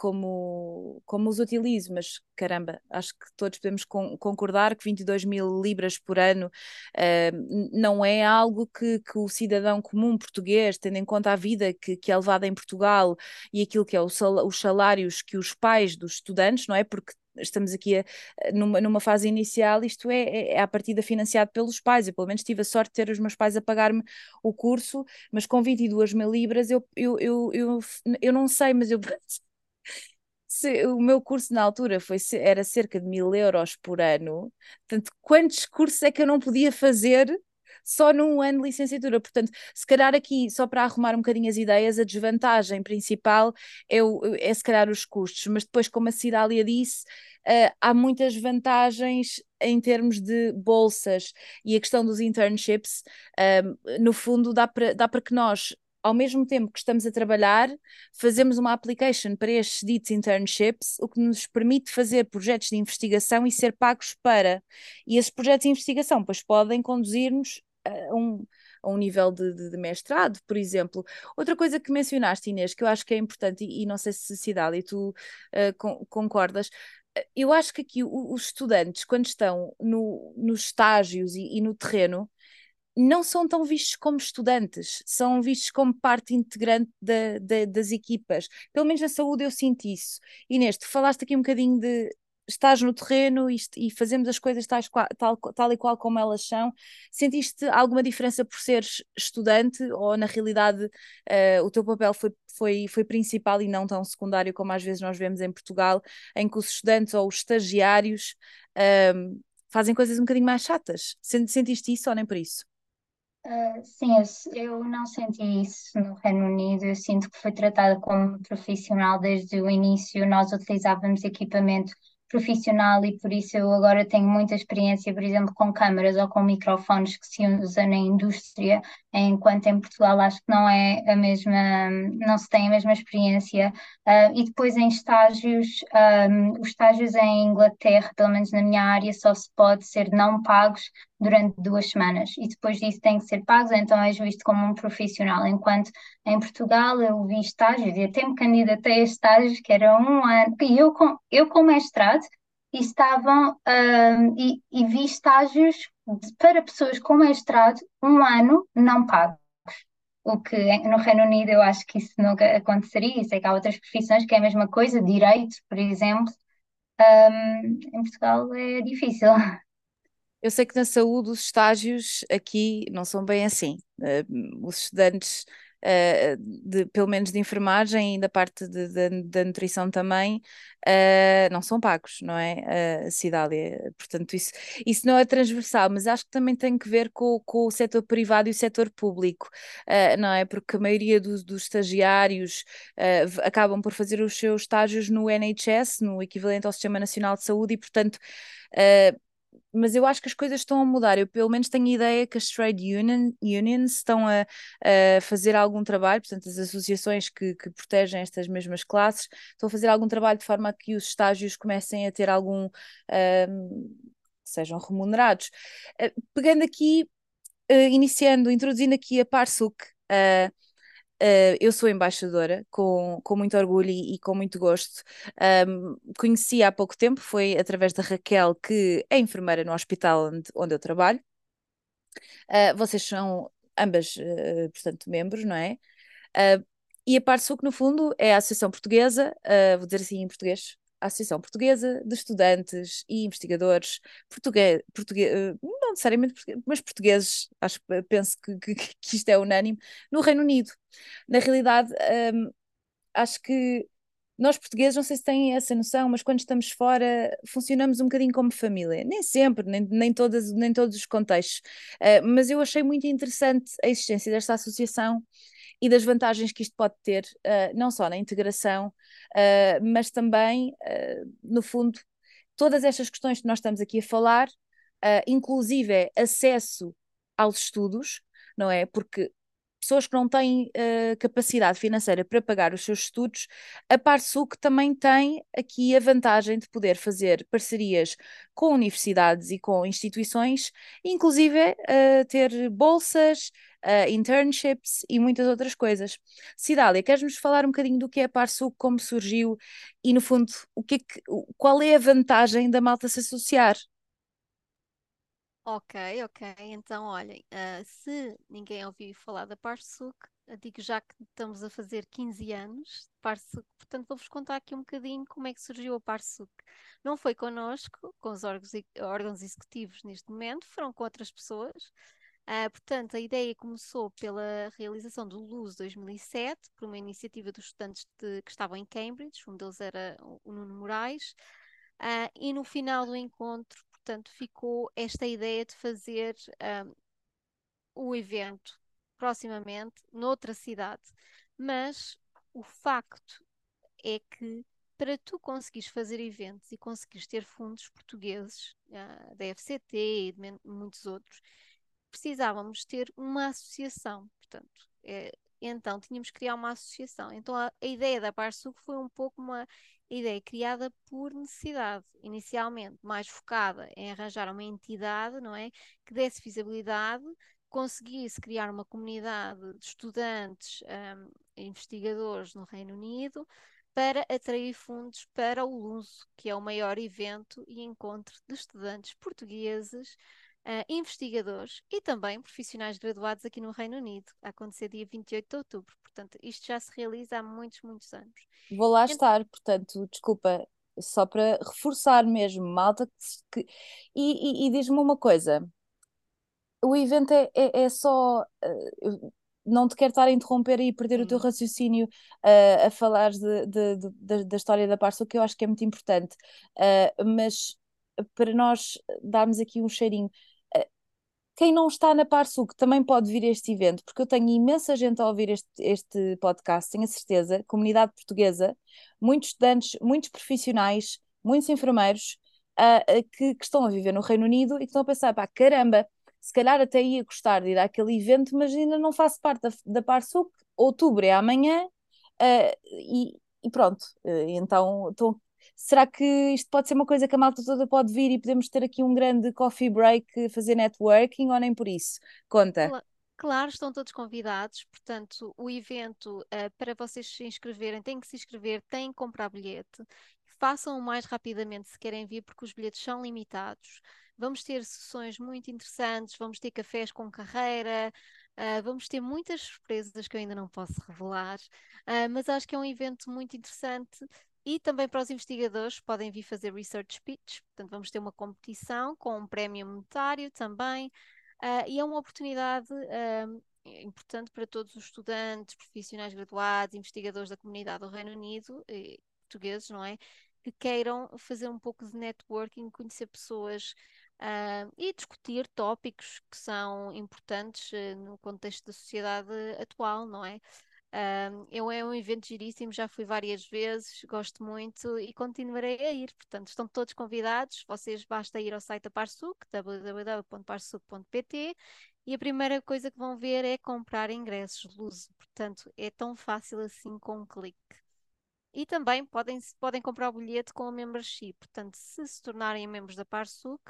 como, como os utilizo, mas caramba, acho que todos podemos con concordar que 22 mil libras por ano uh, não é algo que, que, o cidadão comum português, tendo em conta a vida que, que é levada em Portugal e aquilo que é sal os salários que os pais dos estudantes, não é? Porque estamos aqui a, numa, numa fase inicial, isto é, é, é à partida financiado pelos pais. Eu, pelo menos, tive a sorte de ter os meus pais a pagar-me o curso, mas com 22 mil libras eu, eu, eu, eu, eu não sei, mas eu se, o meu curso na altura foi, era cerca de mil euros por ano, portanto, quantos cursos é que eu não podia fazer só num ano de licenciatura? Portanto, se calhar aqui, só para arrumar um bocadinho as ideias, a desvantagem principal é, o, é se calhar os custos, mas depois, como a Cidália disse, uh, há muitas vantagens em termos de bolsas e a questão dos internships, uh, no fundo, dá para dá que nós ao mesmo tempo que estamos a trabalhar, fazemos uma application para estes ditos internships, o que nos permite fazer projetos de investigação e ser pagos para. E esses projetos de investigação, pois podem conduzir-nos a um, a um nível de, de, de, mestrado, por exemplo. Outra coisa que mencionaste, Inês, que eu acho que é importante, e, e não sei se Cidade e tu uh, con concordas, eu acho que aqui os estudantes, quando estão no, nos estágios e, e no terreno, não são tão vistos como estudantes, são vistos como parte integrante da, da, das equipas. Pelo menos na saúde eu sinto isso. Inês, tu falaste aqui um bocadinho de estás no terreno e, e fazemos as coisas tais, tal, tal e qual como elas são. Sentiste alguma diferença por seres estudante ou na realidade uh, o teu papel foi, foi, foi principal e não tão secundário como às vezes nós vemos em Portugal, em que os estudantes ou os estagiários uh, fazem coisas um bocadinho mais chatas? Sentiste isso ou nem por isso? Uh, sim, eu, eu, não senti isso no Reino Unido. Eu sinto que foi tratada como profissional desde o início. Nós utilizávamos equipamento profissional e por isso eu agora tenho muita experiência, por exemplo, com câmaras ou com microfones que se usam na indústria, enquanto em Portugal acho que não é a mesma, não se tem a mesma experiência. Uh, e depois em estágios, um, os estágios em Inglaterra, pelo menos na minha área, só se pode ser não pagos durante duas semanas e depois disso tem que ser pagos, então és visto como um profissional. Enquanto em Portugal eu vi estágios e até me candidatei a estágios que era um ano, e eu com, eu com mestrado e estavam um, e, e vi estágios para pessoas com mestrado um ano não pagos. O que no Reino Unido eu acho que isso nunca aconteceria. Sei que há outras profissões que é a mesma coisa, direito, por exemplo. Um, em Portugal é difícil. Eu sei que na saúde os estágios aqui não são bem assim. Uh, os estudantes uh, de, pelo menos de enfermagem e da parte da nutrição também, uh, não são pagos, não é? Uh, Cidália. Portanto, isso, isso não é transversal, mas acho que também tem que ver com, com o setor privado e o setor público, não é? Porque a maioria dos estagiários acabam por fazer os seus estágios no NHS, no equivalente ao Sistema Nacional de Saúde, e portanto. Mas eu acho que as coisas estão a mudar. Eu, pelo menos, tenho a ideia que as trade union, unions estão a, a, fazer algum trabalho, portanto, as associações que, que, protegem estas mesmas classes estão a fazer algum trabalho de forma a que os estágios comecem a ter algum. Um, sejam remunerados. Uh, pegando aqui, uh, iniciando, introduzindo aqui a Parsuk. Uh, Uh, eu sou embaixadora, com, com muito orgulho e, e com muito gosto. Um, conheci há pouco tempo, foi através da Raquel, que é enfermeira no hospital onde, onde eu trabalho. Uh, vocês são ambas, uh, portanto, membros, não é? e a Parsuc, no fundo, é a Associação Portuguesa, vou dizer assim em português, a Associação Portuguesa de Estudantes e Investigadores português, português não necessariamente mas portugueses, acho penso que, que, que, isto é unânime, no Reino Unido. Na realidade, um, acho que nós portugueses, não sei se têm essa noção, mas quando estamos fora funcionamos um bocadinho como família. Nem sempre, nem, nem, todas, nem todos os contextos. Uh, mas eu achei muito interessante a existência desta associação e das vantagens que isto pode ter, uh, não só na integração, uh, mas também, no fundo, todas estas questões que nós estamos aqui a falar, inclusive acesso aos estudos, não é? Porque pessoas que não têm uh, capacidade financeira para pagar os seus estudos, a Parsuc também tem aqui a vantagem de poder fazer parcerias com universidades e com instituições, inclusive uh, ter bolsas, uh, internships e muitas outras coisas. Cidália, queres-nos falar um bocadinho do que é a Parsuc, como surgiu e, no fundo, o que, é que qual é a vantagem da malta se associar? Ok, ok. Então, olhem, uh, se ninguém ouviu falar da Parsuk, digo já que estamos a fazer 15 anos de Parsuk, portanto vou-vos contar aqui um bocadinho como é que surgiu a Parsuk. Não foi connosco, com os órgãos, órgãos executivos neste momento, foram com outras pessoas. Uh, portanto, a ideia começou pela realização do LUS 2007, por uma iniciativa dos estudantes de, que estavam em Cambridge, um deles era o Nuno Moraes, uh, e no final do encontro portanto, ficou esta ideia de fazer um, o evento proximamente noutra cidade. Mas o facto é que para tu conseguires fazer eventos e conseguires ter fundos portugueses, da FCT e de muitos outros, precisávamos ter uma associação. Portanto, é, então tínhamos que criar uma associação. Então a, a ideia da Parsuc foi um pouco uma ideia criada por necessidade, inicialmente mais focada em arranjar uma entidade, não é, que desse visibilidade, conseguisse criar uma comunidade de estudantes, um, investigadores no Reino Unido, para atrair fundos para o LUSO, que é o maior evento e encontro de estudantes portugueses, uh, investigadores e também profissionais graduados aqui no Reino Unido, a acontecer dia 28 de outubro. Portanto, isto já se realiza há muitos, muitos anos. Vou lá então, estar, portanto, desculpa, só para reforçar mesmo, malta, que, e, e, e diz-me uma coisa, o evento é, é, é só. Uh, não te quero estar a interromper e perder o teu raciocínio uh, a falar de, de, de, da história da Parça, que eu acho que é muito importante. Uh, mas para nós darmos aqui um cheirinho, quem não está na Parsuc também pode vir a este evento, porque eu tenho imensa gente a ouvir este, este podcast, tenho a certeza, comunidade portuguesa, muitos estudantes, muitos profissionais, muitos enfermeiros uh, que, que, estão a viver no Reino Unido e que estão a pensar, pá, caramba, se calhar até ia gostar de ir àquele evento, mas ainda não faço parte da, da Parsuc, outubro é amanhã, uh, e, e, pronto, uh, então estou Será que isto pode ser uma coisa que a malta toda pode vir e podemos ter aqui um grande coffee break, fazer networking ou nem por isso? Conta. Claro, estão todos convidados. Portanto, o evento, uh, para vocês se inscreverem, têm que se inscrever, têm que comprar bilhete. Façam o mais rapidamente se querem vir, porque os bilhetes são limitados. Vamos ter sessões muito interessantes, vamos ter cafés com carreira, uh, vamos ter muitas surpresas que eu ainda não posso revelar, uh, mas acho que é um evento muito interessante e também para os investigadores podem vir fazer research pitch, portanto vamos ter uma competição com um prémio monetário também, uh, e é uma oportunidade uh, importante para todos os estudantes, profissionais graduados, investigadores da comunidade do Reino Unido, portugueses, não é? Que queiram fazer um pouco de networking, conhecer pessoas uh, e discutir tópicos que são importantes uh, no contexto da sociedade atual, não é? Eu é um evento giríssimo, já fui várias vezes, gosto muito e continuarei a ir. Portanto, estão todos convidados. Vocês basta ir ao site da Parsuc, www.parsuc.pt, e a primeira coisa que vão ver é comprar ingressos luso. Portanto, é tão fácil assim com um clique. E também podem, podem comprar o bilhete com a membership. Portanto, se se tornarem membros da Parsuc,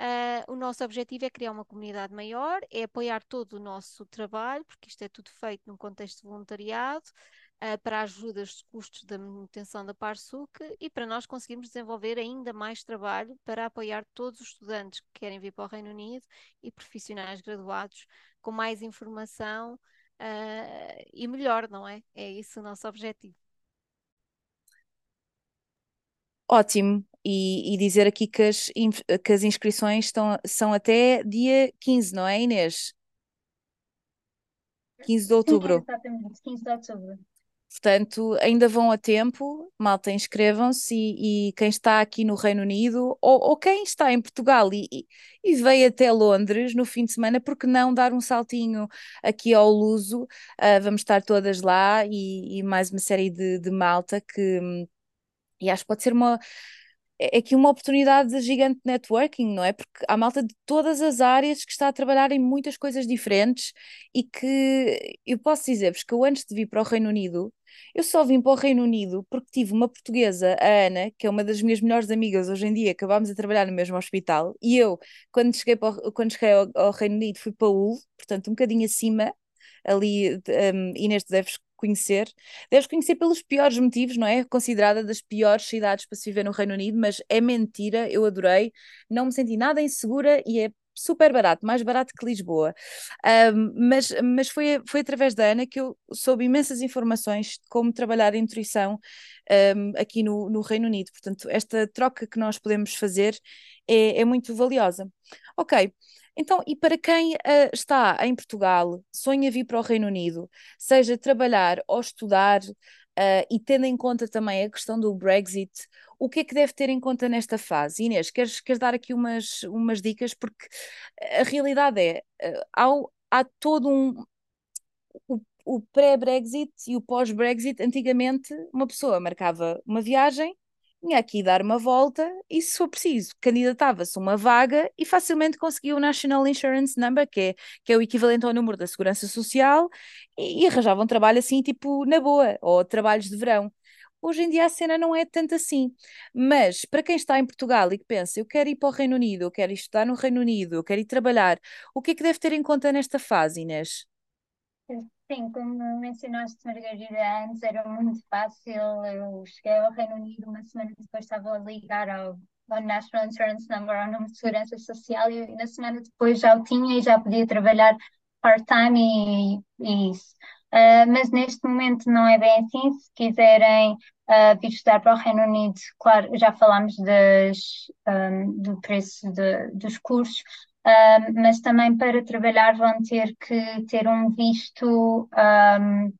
Uh, o nosso objetivo é criar uma comunidade maior, é apoiar todo o nosso trabalho, porque isto é tudo feito num contexto de voluntariado, uh, para ajudas de custos da manutenção da Parsuc e para nós conseguirmos desenvolver ainda mais trabalho para apoiar todos os estudantes que querem vir para o Reino Unido e profissionais graduados com mais informação uh, e melhor, não é? É isso o nosso objetivo. Ótimo. E, e dizer aqui que as, que as inscrições estão, são até dia 15, não é, Inês? 15 de outubro. Sim, exatamente, 15 de outubro. Portanto, ainda vão a tempo, malta, inscrevam-se e, e, quem está aqui no Reino Unido ou, ou quem está em Portugal e, e, e, veio até Londres no fim de semana, porque não dar um saltinho aqui ao Luso? Uh, vamos estar todas lá e, mais uma série de, de malta que, e acho que pode ser uma é, é aqui uma oportunidade gigante de networking, não é? Porque há malta de todas as áreas que está a trabalhar em muitas coisas diferentes e que eu posso dizer-vos que eu antes de vir para o Reino Unido, eu só vim para o Reino Unido porque tive uma portuguesa, a Ana, que é uma das minhas melhores amigas hoje em dia, acabámos a trabalhar no mesmo hospital, e eu, quando cheguei, para, quando cheguei ao, ao Reino Unido, fui para Hull, portanto um bocadinho acima, ali, um, Inês, tu deves conhecer. Deves conhecer pelos piores motivos, não é? Considerada das piores cidades para se viver no Reino Unido, mas é mentira, eu adorei, não me senti nada insegura e é super barato, mais barato que Lisboa. Um, mas mas foi, foi através da Ana que eu soube imensas informações de como trabalhar em nutrição um, aqui no, no Reino Unido. Portanto, esta troca que nós podemos fazer é, é muito valiosa. Ok, então, e para quem uh, está em Portugal, sonha vir para o Reino Unido, seja trabalhar ou estudar, uh, e tendo em conta também a questão do Brexit, o que é que deve ter em conta nesta fase? Inês, queres, queres dar aqui umas, umas dicas? Porque a realidade é, uh, há, há todo um. O, o pré-Brexit e o pós-Brexit, antigamente, uma pessoa marcava uma viagem tinha aqui dar uma volta e, se for preciso, candidatava-se uma vaga e facilmente conseguia o National Insurance Number, que é, que é o equivalente ao número da Segurança Social, e, e arranjava um trabalho assim, tipo, na boa, ou trabalhos de verão. Hoje em dia a cena não é tanto assim, mas para quem está em Portugal e que pensa, eu quero ir para o Reino Unido, eu quero estudar no Reino Unido, eu quero ir trabalhar, o que é que deve ter em conta nesta fase, Inês? Sim, como mencionaste, Margarida, antes era muito fácil. Eu cheguei ao Reino Unido, uma semana depois estava a ligar ao, National Insurance Number, ao número de segurança social, e, na semana depois já o tinha e já podia trabalhar part-time e, e, isso. Uh, mas neste momento não é bem assim. Se quiserem uh, vir estudar para o Reino Unido, claro, já falámos das, um, do preço de, dos cursos, mas também para trabalhar vão ter que ter um visto um,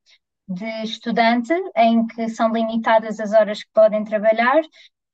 de estudante, em que são limitadas as horas que podem trabalhar,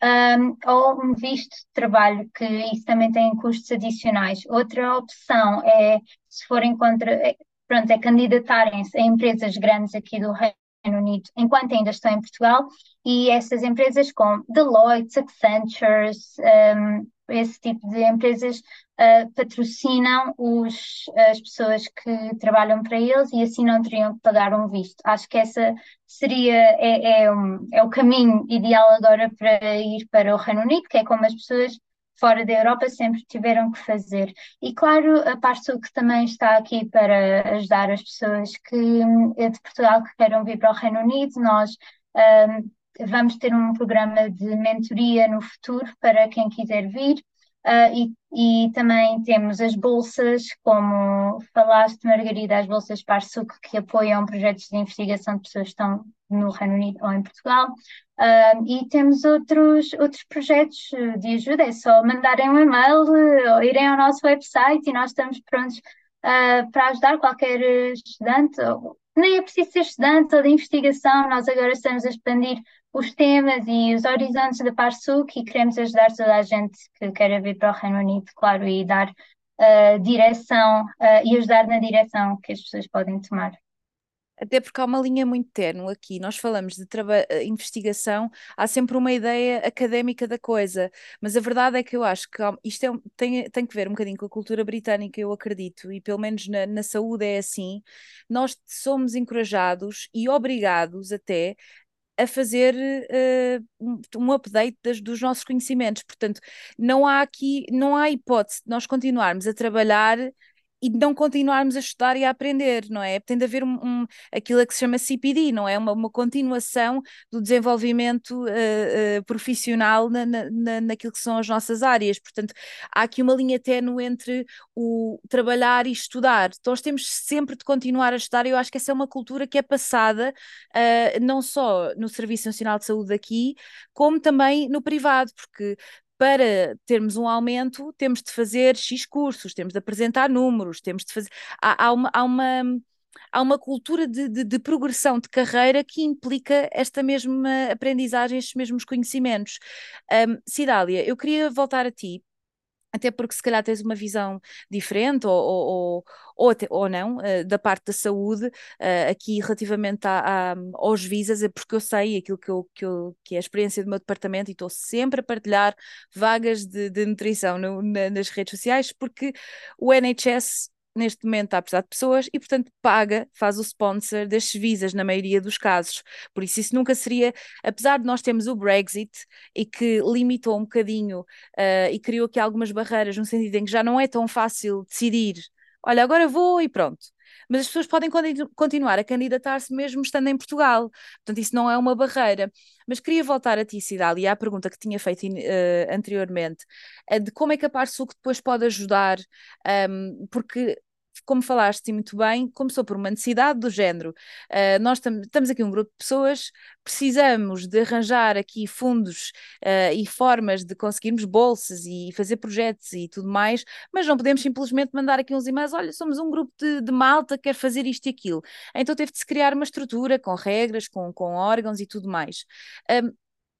um, ou um visto de trabalho, que isso também tem custos adicionais. Outra opção é, se forem contra, é, pronto, é candidatarem-se a empresas grandes aqui do Reino Unido, enquanto ainda estão em Portugal, e essas empresas como Deloitte, Accenture, um, esse tipo de empresas uh, patrocinam os, as pessoas que trabalham para eles e assim não teriam que pagar um visto. Acho que essa seria é, é, um, é o caminho ideal agora para ir para o Reino Unido, que é como as pessoas fora da Europa sempre tiveram que fazer. E claro, a Parsul que também está aqui para ajudar as pessoas que é de Portugal que queiram vir para o Reino Unido. Nós um, vamos ter um programa de mentoria no futuro para quem quiser vir. Uh, e, e, também temos as bolsas, como falaste, Margarida, as bolsas PARSUC, que apoiam projetos de investigação de pessoas que estão no Reino Unido ou em Portugal. Uh, e temos outros, outros projetos de ajuda, é só mandarem um e-mail ou irem ao nosso website e nós estamos prontos uh, para ajudar qualquer estudante, nem é preciso ser estudante ou de investigação, nós agora estamos a expandir os temas e os horizontes da PARSUC e queremos ajudar toda a gente que queira vir para o Reino Unido, claro, e dar uh, direção uh, e ajudar na direção que as pessoas podem tomar. Até porque há uma linha muito ténue aqui. Nós falamos de eh, investigação, há sempre uma ideia académica da coisa, mas a verdade é que eu acho que isto é, tem, tem que ver um bocadinho com a cultura britânica, eu acredito, e pelo menos na, na saúde é assim. Nós somos encorajados e obrigados até a fazer uh, um, update das, dos nossos conhecimentos. Portanto, não há aqui, não há hipótese de nós continuarmos a trabalhar e não continuarmos a estudar e a aprender, não é? Tem de haver um, um aquilo que se chama CPD, não é? Uma, uma continuação do desenvolvimento uh, uh, profissional na, na, naquilo que são as nossas áreas. Portanto, há aqui uma linha ténue entre o trabalhar e estudar. Então, nós temos sempre de continuar a estudar. Eu acho que essa é uma cultura que é passada uh, não só no Serviço Nacional de Saúde aqui, como também no privado, porque para termos um aumento, temos de fazer X cursos, temos de apresentar números, temos de fazer. Há, há uma. Há uma há uma cultura de, de, de, progressão de carreira que implica esta mesma aprendizagem, estes mesmos conhecimentos. Um, Cidália, eu queria voltar a ti, até porque se calhar tens uma visão diferente ou, ou, ou, ou não uh, da parte da saúde uh, aqui relativamente a, a, aos visas, é porque eu sei aquilo que, eu, que, eu, que é a experiência do meu departamento e estou sempre a partilhar vagas de, de nutrição no, na, nas redes sociais porque o NHS neste momento está a precisar de pessoas e, portanto, paga, faz o sponsor destes visas na maioria dos casos. Por isso, isso nunca seria, apesar de nós termos o Brexit e que limitou um bocadinho uh, e criou aqui algumas barreiras, no sentido em que já não é tão fácil decidir, olha, agora vou e pronto. Mas as pessoas podem continuar a candidatar-se mesmo estando em Portugal. Portanto, isso não é uma barreira. Mas queria voltar a ti, Cidade, e à pergunta que tinha feito uh, anteriormente, uh, de como é que a Parsuc depois pode ajudar, um, ehm, porque como falaste muito bem, começou por uma necessidade do género. Uh, nós tam estamos aqui um grupo de pessoas, precisamos de arranjar aqui fundos uh, e formas de conseguirmos bolsas e fazer projetos e tudo mais, mas não podemos simplesmente mandar aqui uns e-mails, olha, somos um grupo de, de malta que quer fazer isto e aquilo. Então teve de se criar uma estrutura com regras, com, com órgãos e tudo mais. Um,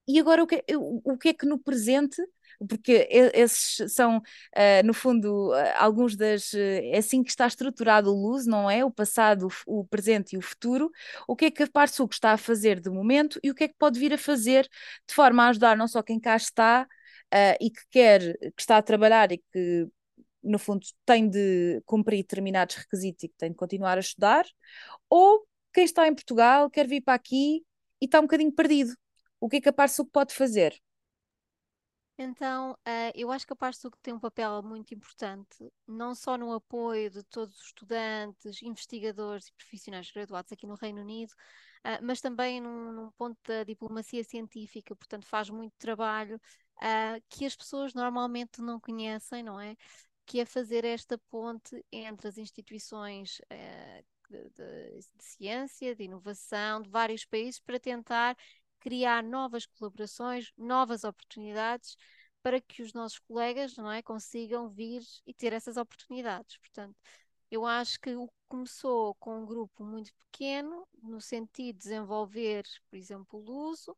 e agora o que, o, o que é que no presente porque esses são, uh, no fundo, uh, alguns das. Uh, é assim que está estruturado o LUS, não é? O passado, o, o presente e o futuro. O que é que a Parsuco está a fazer de momento e o que é que pode vir a fazer de forma a ajudar não só quem cá está e que quer, que está a trabalhar e que no fundo, tem de cumprir determinados requisitos e que tem de continuar a estudar, ou quem está em Portugal quer vir para aqui e está um bocadinho perdido. O que é que a Parsuco pode fazer? Então, uh, eu acho que a Parsuc tem um papel muito importante, não só no apoio de todos os estudantes, investigadores e profissionais graduados aqui no Reino Unido, uh, mas também num, num, ponto da diplomacia científica, portanto, faz muito trabalho uh, que as pessoas normalmente não conhecem, não é? Que é fazer esta ponte entre as instituições de, de, de ciência, de inovação, de vários países, para tentar criar novas colaborações, novas oportunidades para que os nossos colegas não é, consigam vir e ter essas oportunidades. Portanto, eu acho que o começou com um grupo muito pequeno, no sentido de desenvolver, por exemplo, o uso.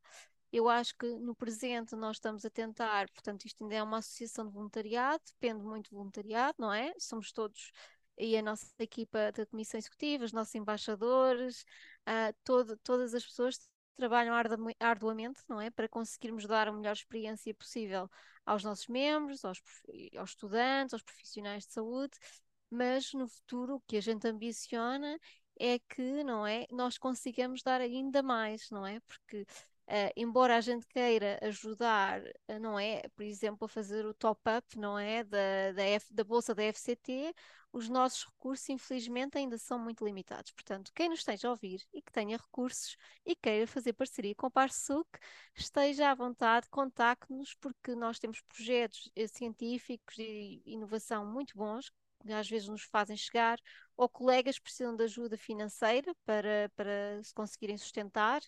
Eu acho que no presente nós estamos a tentar, portanto, isto ainda é uma associação de voluntariado, depende muito do voluntariado, não é? Somos todos e a nossa equipa da Comissão Executiva, os nossos embaixadores, uh, todo, todas as pessoas trabalham arduamente, não é? Para conseguirmos dar a melhor experiência possível aos nossos membros, aos, aos estudantes, aos profissionais de saúde, mas no futuro o que a gente ambiciona é que, não é? Nós consigamos dar ainda mais, não é? Porque Uh, embora a gente queira ajudar, uh, não é, por exemplo, a fazer o top-up, não é, da, da, F, da bolsa da FCT, os nossos recursos, infelizmente, ainda são muito limitados. Portanto, quem nos esteja a ouvir e que tenha recursos e queira fazer parceria com o Parsuc, esteja à vontade, contacte-nos, porque nós temos projetos eh, científicos e inovação muito bons, que às vezes nos fazem chegar, ou colegas precisam de ajuda financeira para, para se conseguirem sustentar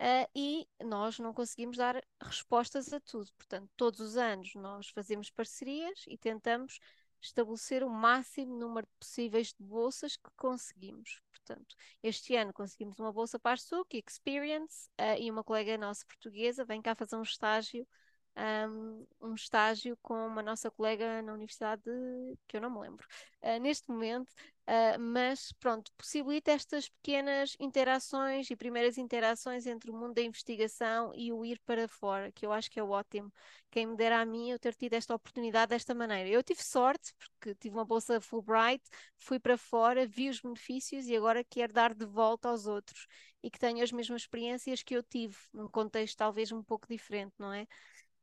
uh, e nós não conseguimos dar respostas a tudo. Portanto, todos os anos nós fazemos parcerias e tentamos estabelecer o máximo número possíveis de bolsas que conseguimos. Portanto, este ano conseguimos uma bolsa para a SUC, Experience, uh, e uma colega nossa portuguesa vem cá fazer um estágio um, um, estágio com uma nossa colega na universidade, de, que eu não me lembro, uh, neste momento, uh, mas pronto, possibilita estas pequenas interações e primeiras interações entre o mundo da investigação e o ir para fora, que eu acho que é ótimo. Quem me dera a mim eu ter tido esta oportunidade desta maneira. Eu tive sorte, porque tive uma bolsa Fulbright, fui para fora, vi os benefícios e agora quero dar de volta aos outros e que tenham as mesmas experiências que eu tive, num contexto talvez um pouco diferente, não é?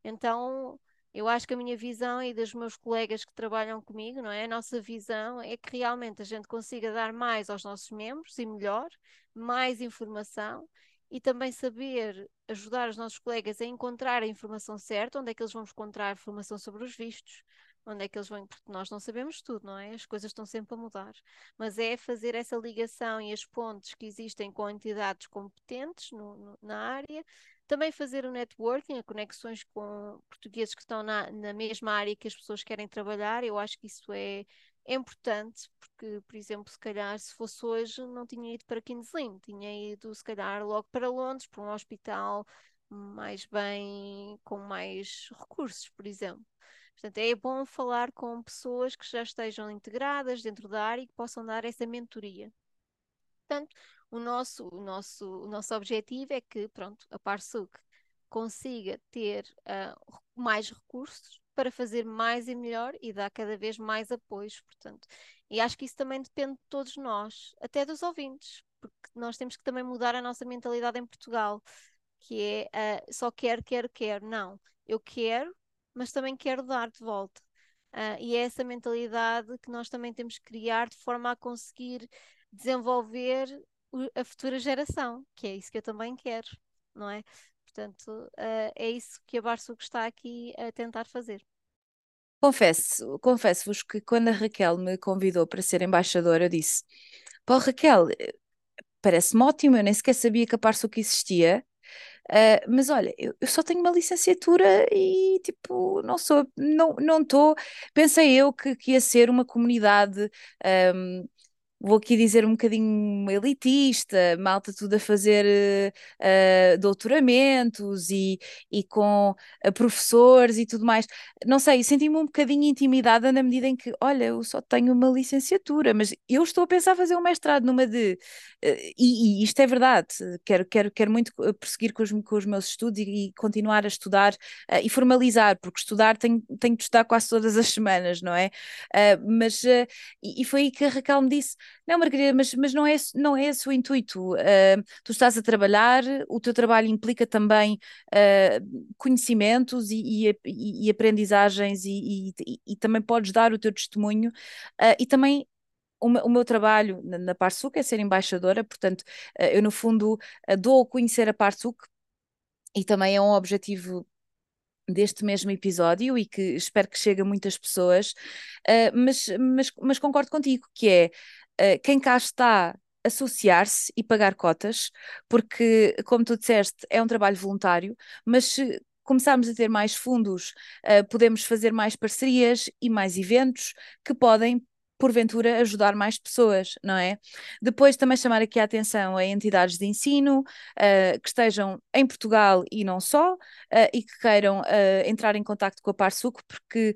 Então, eu acho que a minha visão e dos meus colegas que trabalham comigo, não é? A nossa visão é que realmente a gente consiga dar mais aos nossos membros e melhor, mais informação e também saber ajudar os nossos colegas a encontrar a informação certa, onde é que eles vão encontrar informação sobre os vistos, onde é que eles vão, porque nós não sabemos tudo, não é? As coisas estão sempre a mudar. Mas é fazer essa ligação e as pontes que existem com entidades competentes no, no, na área também fazer o networking, conexões com portugueses que estão na, na mesma área que as pessoas querem trabalhar, eu acho que isso é, é importante, porque, por exemplo, se calhar se fosse hoje não tinha ido para Kingsland, tinha ido se calhar logo para Londres, para um hospital mais bem, com mais recursos, por exemplo. Portanto, é bom falar com pessoas que já estejam integradas dentro da área e que possam dar essa mentoria. Portanto, o nosso, o nosso, o nosso objetivo é que, pronto, a Parsuc consiga ter uh, mais recursos para fazer mais e melhor e dar cada vez mais apoios, portanto. E acho que isso também depende de todos nós, até dos ouvintes, porque nós temos que também mudar a nossa mentalidade em Portugal, que é uh, só quero, quero, quero. Não, eu quero, mas também quero dar de volta. Uh, e é essa mentalidade que nós também temos que criar de forma a conseguir desenvolver a futura geração, que é isso que eu também quero, não é? Portanto, uh, é isso que a Barçuc está aqui a tentar fazer. Confesso, confesso-vos que quando a Raquel me convidou para ser embaixadora, eu disse: Pô, Raquel, eh, parece-me ótimo, eu nem sequer sabia que a Parsuc existia. Uh, mas olha, eu, eu, só tenho uma licenciatura e tipo, não sou, não estou. Pensei eu que, que, ia ser uma comunidade um, vou aqui dizer um bocadinho elitista, malta tudo a fazer uh, doutoramentos e, e com uh, professores e tudo mais. Não sei, senti-me um bocadinho intimidada na medida em que, olha, eu só tenho uma licenciatura, mas eu estou a pensar fazer um mestrado numa de. Uh, e, e, isto é verdade, quero, quero, quero muito prosseguir com os, com os meus estudos e, e continuar a estudar e formalizar, porque estudar tenho, tenho de estudar quase todas as semanas, não é? mas, e, e foi aí que a Raquel me disse não, Margarida, mas, mas não, é, não é esse o intuito. Uh, tu estás a trabalhar, o teu trabalho implica também uh, conhecimentos e, e, e aprendizagens e, e, também podes dar o teu testemunho uh, e também o, o, meu trabalho na, na Parsuc é ser embaixadora, portanto, eu no fundo dou a conhecer a Parsuc e também é um objetivo deste mesmo episódio e que espero que chegue a muitas pessoas, uh, mas, mas, mas concordo contigo, que é uh, quem cá está associar-se e pagar cotas, porque, como tu disseste, é um trabalho voluntário, mas se começarmos a ter mais fundos, uh, podemos fazer mais parcerias e mais eventos que podem porventura ajudar mais pessoas, não é? Depois também chamar aqui a atenção a entidades de ensino uh, que estejam em Portugal e não só, uh, e que queiram uh, entrar em contato com a Parsuc, porque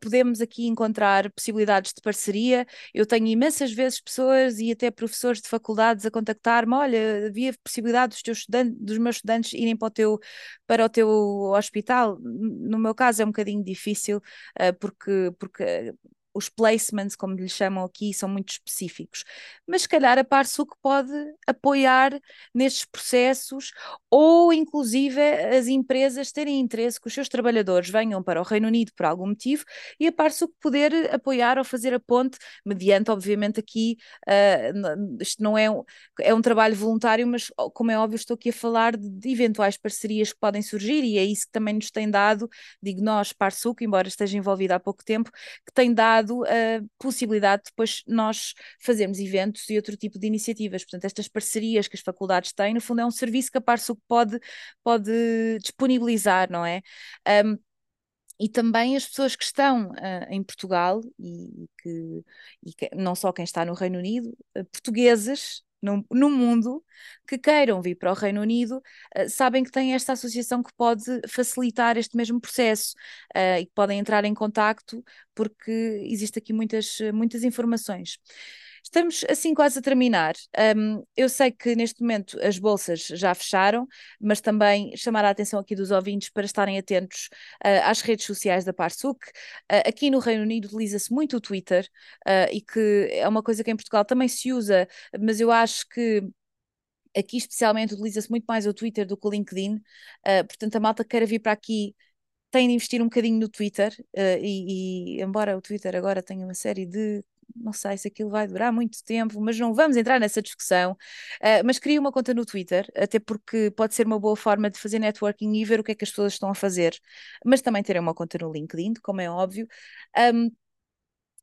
podemos aqui encontrar possibilidades de parceria. Eu tenho imensas vezes pessoas e até professores de faculdades a contactar-me: olha, havia possibilidade dos, teus dos meus estudantes irem para o teu, para o teu hospital. No meu caso é um bocadinho difícil, uh, porque, porque os placements, como lhe chamam aqui, são muito específicos. Mas se calhar a Parsuc pode apoiar nestes processos ou, inclusive, as empresas terem interesse que os seus trabalhadores venham para o Reino Unido por algum motivo e a Parsuc poder apoiar ou fazer a ponte, mediante, obviamente, aqui, uh, isto não é um, é um trabalho voluntário, mas, como é óbvio, estou aqui a falar de, de eventuais parcerias que podem surgir e é isso que também nos tem dado, digo nós, Parsuc, embora esteja envolvida há pouco tempo, que tem dado a possibilidade de depois nós fazermos eventos e outro tipo de iniciativas. Portanto, estas parcerias que as faculdades têm, no fundo, é um serviço que a Parsuc pode, pode disponibilizar, não é? Um, e também as pessoas que estão uh, em Portugal e, que, e que, não só quem está no Reino Unido, uh, portugueses no, no, mundo que queiram vir para o Reino Unido uh, sabem que tem esta associação que pode facilitar este mesmo processo e que podem entrar em contacto porque existe aqui muitas, muitas informações. Estamos assim quase a terminar. Um, eu sei que neste momento as bolsas já fecharam, mas também chamar a atenção aqui dos ouvintes para estarem atentos uh, às redes sociais da Parsuk. Uh, aqui no Reino Unido utiliza-se muito o Twitter uh, e que é uma coisa que em Portugal também se usa, mas eu acho que aqui especialmente utiliza-se muito mais o Twitter do que o LinkedIn. portanto, a malta que queira vir para aqui tem de investir um bocadinho no Twitter uh, e, e, embora o Twitter agora tenha uma série de não sei se aquilo vai durar muito tempo, mas não vamos entrar nessa discussão. Uh, mas cria uma conta no Twitter, até porque pode ser uma boa forma de fazer networking e ver o que é que as pessoas estão a fazer, mas também terem uma conta no LinkedIn, como é óbvio. Um,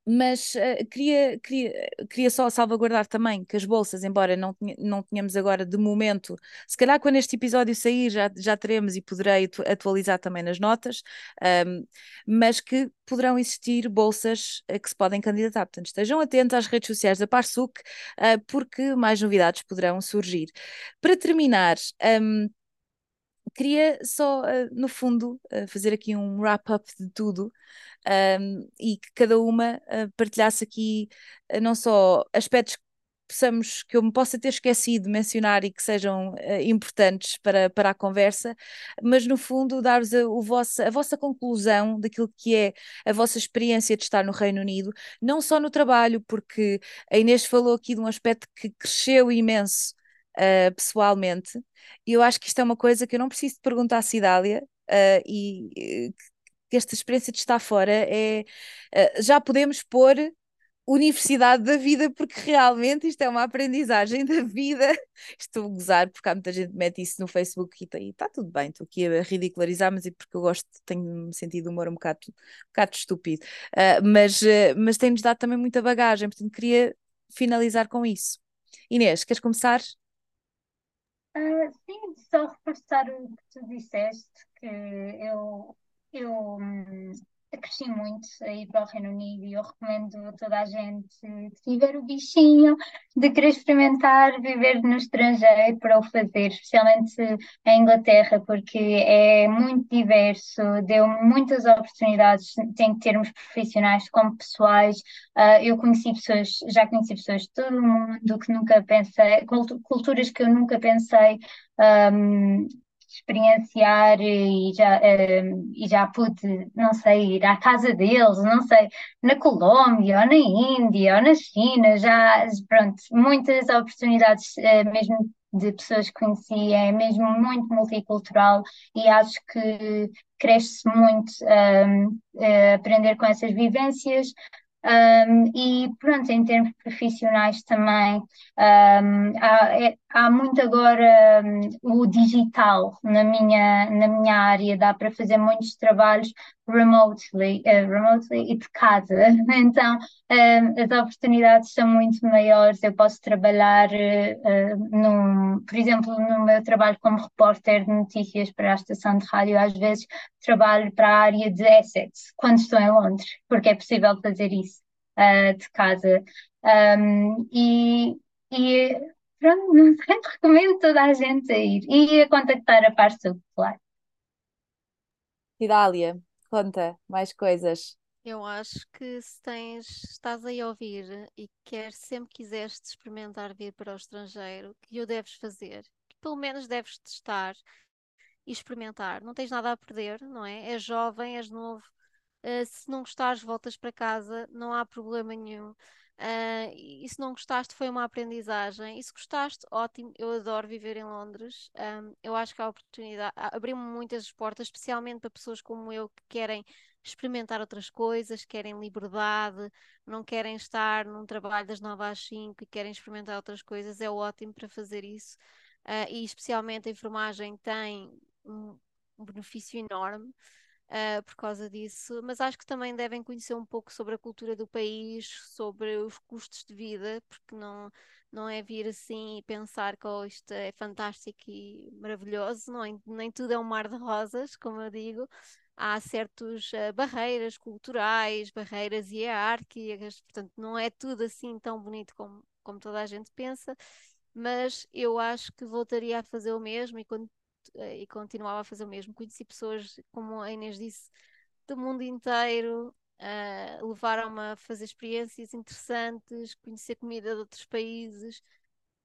mas uh, queria, queria, queria só salvaguardar também que as bolsas, embora não, não tenhamos agora de momento, se calhar quando este episódio sair já, já teremos e poderei atualizar também nas notas, um, mas que poderão existir bolsas uh, que se podem candidatar. Portanto, estejam atentos às redes sociais da Parsuk, uh, porque mais novidades poderão surgir. Para terminar, um, queria só, no fundo, fazer aqui um wrap-up de tudo um, e que cada uma uh, partilhasse aqui uh, não só aspectos que possamos, que eu me possa ter esquecido de mencionar e que sejam uh, importantes para, para a conversa, mas no fundo dar-vos a, o vossa, a vossa conclusão daquilo que é a vossa experiência de estar no Reino Unido, não só no trabalho, porque a Inês falou aqui de um aspecto que cresceu imenso Uh, pessoalmente, e eu acho que isto é uma coisa que eu não preciso de perguntar à Cidália, uh, e que esta experiência de estar fora é. Uh, já podemos pôr universidade da vida, porque realmente isto é uma aprendizagem da vida. Estou a gozar, porque há muita gente que mete isso no Facebook e está tudo bem, estou aqui a ridicularizar, mas é porque eu gosto, tenho sentido humor um bocado, um bocado estúpido. Uh, mas, uh, mas tem-nos dado também muita bagagem, portanto queria finalizar com isso. Inês, queres começar? Uh, sim, só reforçar o que tu disseste, que eu eu hum, cresci muito a ir para o Reino Unido e eu recomendo a toda a gente que tiver o bichinho de querer experimentar viver no estrangeiro para o fazer, especialmente em Inglaterra, porque é muito diverso, deu muitas oportunidades, em termos profissionais como pessoais. Uh, eu conheci pessoas, já conheci pessoas de todo o mundo que nunca pensei, culturas que eu nunca pensei. Um, experienciar e já, uh, e já pude, não sei, ir à casa deles, não sei, na Colômbia ou na Índia ou na China, já, pronto, muitas oportunidades uh, mesmo de pessoas que conheci, é mesmo muito multicultural e acho que cresce muito um, eh, aprender com essas vivências, um, e pronto, em termos profissionais também, um, há, é, há, muito agora um, o digital na minha, na minha área, dá para fazer muitos trabalhos remotely, uh, remotely e de casa. Então, as oportunidades são muito maiores. Eu posso trabalhar, uh, num, por exemplo, no meu trabalho como repórter de notícias para a estação de rádio, às vezes trabalho para a área de assets, quando estou em Londres, porque é possível fazer isso uh, de casa. Um, e, e pronto, não recomendo toda a gente a ir e a contactar a Parsul, claro. Cidália, conta mais coisas. Eu acho que se tens, estás aí a ouvir e quer sempre quiseste experimentar vir para o estrangeiro, que o deves fazer, que pelo menos deves testar e experimentar. Não tens nada a perder, não é? És jovem, és novo, Uh, se não gostares, voltas para casa, não há problema nenhum. Uh, e se não gostaste, foi uma aprendizagem. E se gostaste, ótimo. Eu adoro viver em Londres. Um, eu acho que a oportunidade abriu-me muitas portas, especialmente para pessoas como eu que querem experimentar outras coisas, querem liberdade, não querem estar num trabalho das 9 às 5 e querem experimentar outras coisas. É ótimo para fazer isso. Uh, e especialmente a enfermagem tem um, um benefício enorme uh, por causa disso, mas acho que também devem conhecer um pouco sobre a cultura do país, sobre os custos de vida, porque não, não é vir assim e pensar que oh, isto é fantástico e maravilhoso, não é, nem tudo é um mar de rosas, como eu digo. há certas uh, barreiras culturais, barreiras hierárquicas, portanto, não é tudo assim tão bonito como, como toda a gente pensa, mas eu acho que voltaria a fazer o mesmo e, uh, e continuava a fazer o mesmo. Conheci pessoas, como a Inês disse, do mundo inteiro, uh, levaram-me a fazer experiências interessantes, conhecer comida de outros países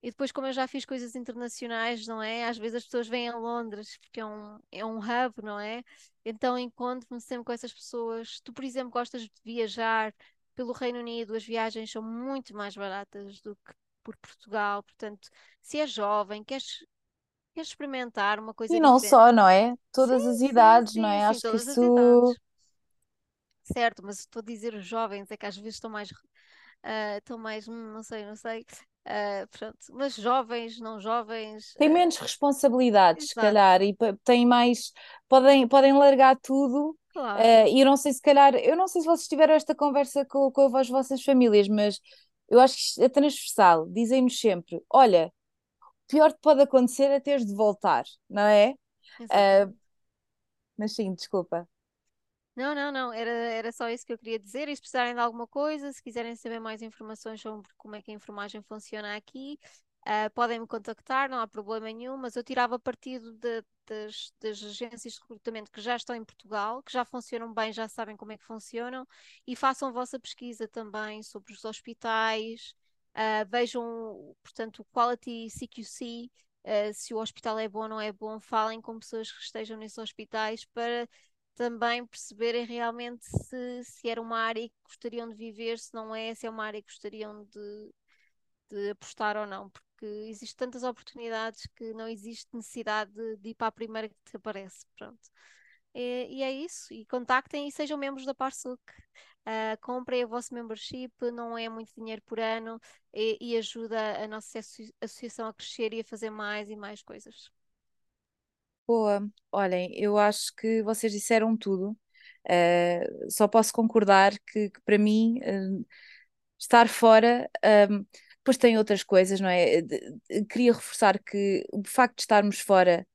e depois, como eu já fiz coisas internacionais, não é? Às vezes as pessoas vêm a Londres porque é um, é um hub, não é? Então encontro-me sempre com essas pessoas. Tu, por exemplo, gostas de viajar pelo Reino Unido, as viagens são muito mais baratas do que por Portugal. Portanto, se és jovem, queres, experimentar uma coisa E não diferente. só, não é? Todas Sim, as sim, idades, não sim, é? sim, Acho que isso. Certo, mas estou a dizer os jovens, é que às vezes estão mais, ah, estão mais, hum, não sei, não sei. Uh, pronto, mas jovens, não jovens. Têm uh, menos responsabilidades, se calhar, e têm mais. Podem, podem largar tudo. claro. eh, e eu não sei se calhar. Eu não sei se vocês tiveram esta conversa com, com as vossas famílias, mas eu acho que é transversal. Dizem-nos sempre: olha, pior que pode acontecer é teres de voltar, não é? Exatamente. mas sim, desculpa. Não, não, não, era, era só isso que eu queria dizer. E se precisarem de alguma coisa, se quiserem saber mais informações sobre como é que a enfermagem funciona aqui, ah, podem me contactar, não há problema nenhum. Mas eu tirava partido de- das, das agências de recrutamento que já estão em Portugal, que já funcionam bem, já sabem como é que funcionam, e façam a vossa pesquisa também sobre os hospitais. Ah, vejam, portanto, o Quality CQC, ah, se o hospital é bom ou não é bom, falem com pessoas que estejam nesses hospitais para também perceberem realmente se, se era uma área que gostariam de viver, se não é, se é uma área que gostariam de, de apostar ou não, porque existem tantas oportunidades que não existe necessidade de, de ir para a primeira que te aparece. Pronto. E, e é isso, e contactem e sejam membros da Parsuc. Uh, comprem o vosso membership, não é muito dinheiro por ano e, e ajuda a nossa associação a crescer e a fazer mais e mais coisas. Boa. Olhem, eu acho que vocês disseram tudo. Uh, só posso concordar que, que para mim, uh, estar fora, um, depois tem outras coisas, não é? De- de- queria reforçar que o facto de estarmos fora,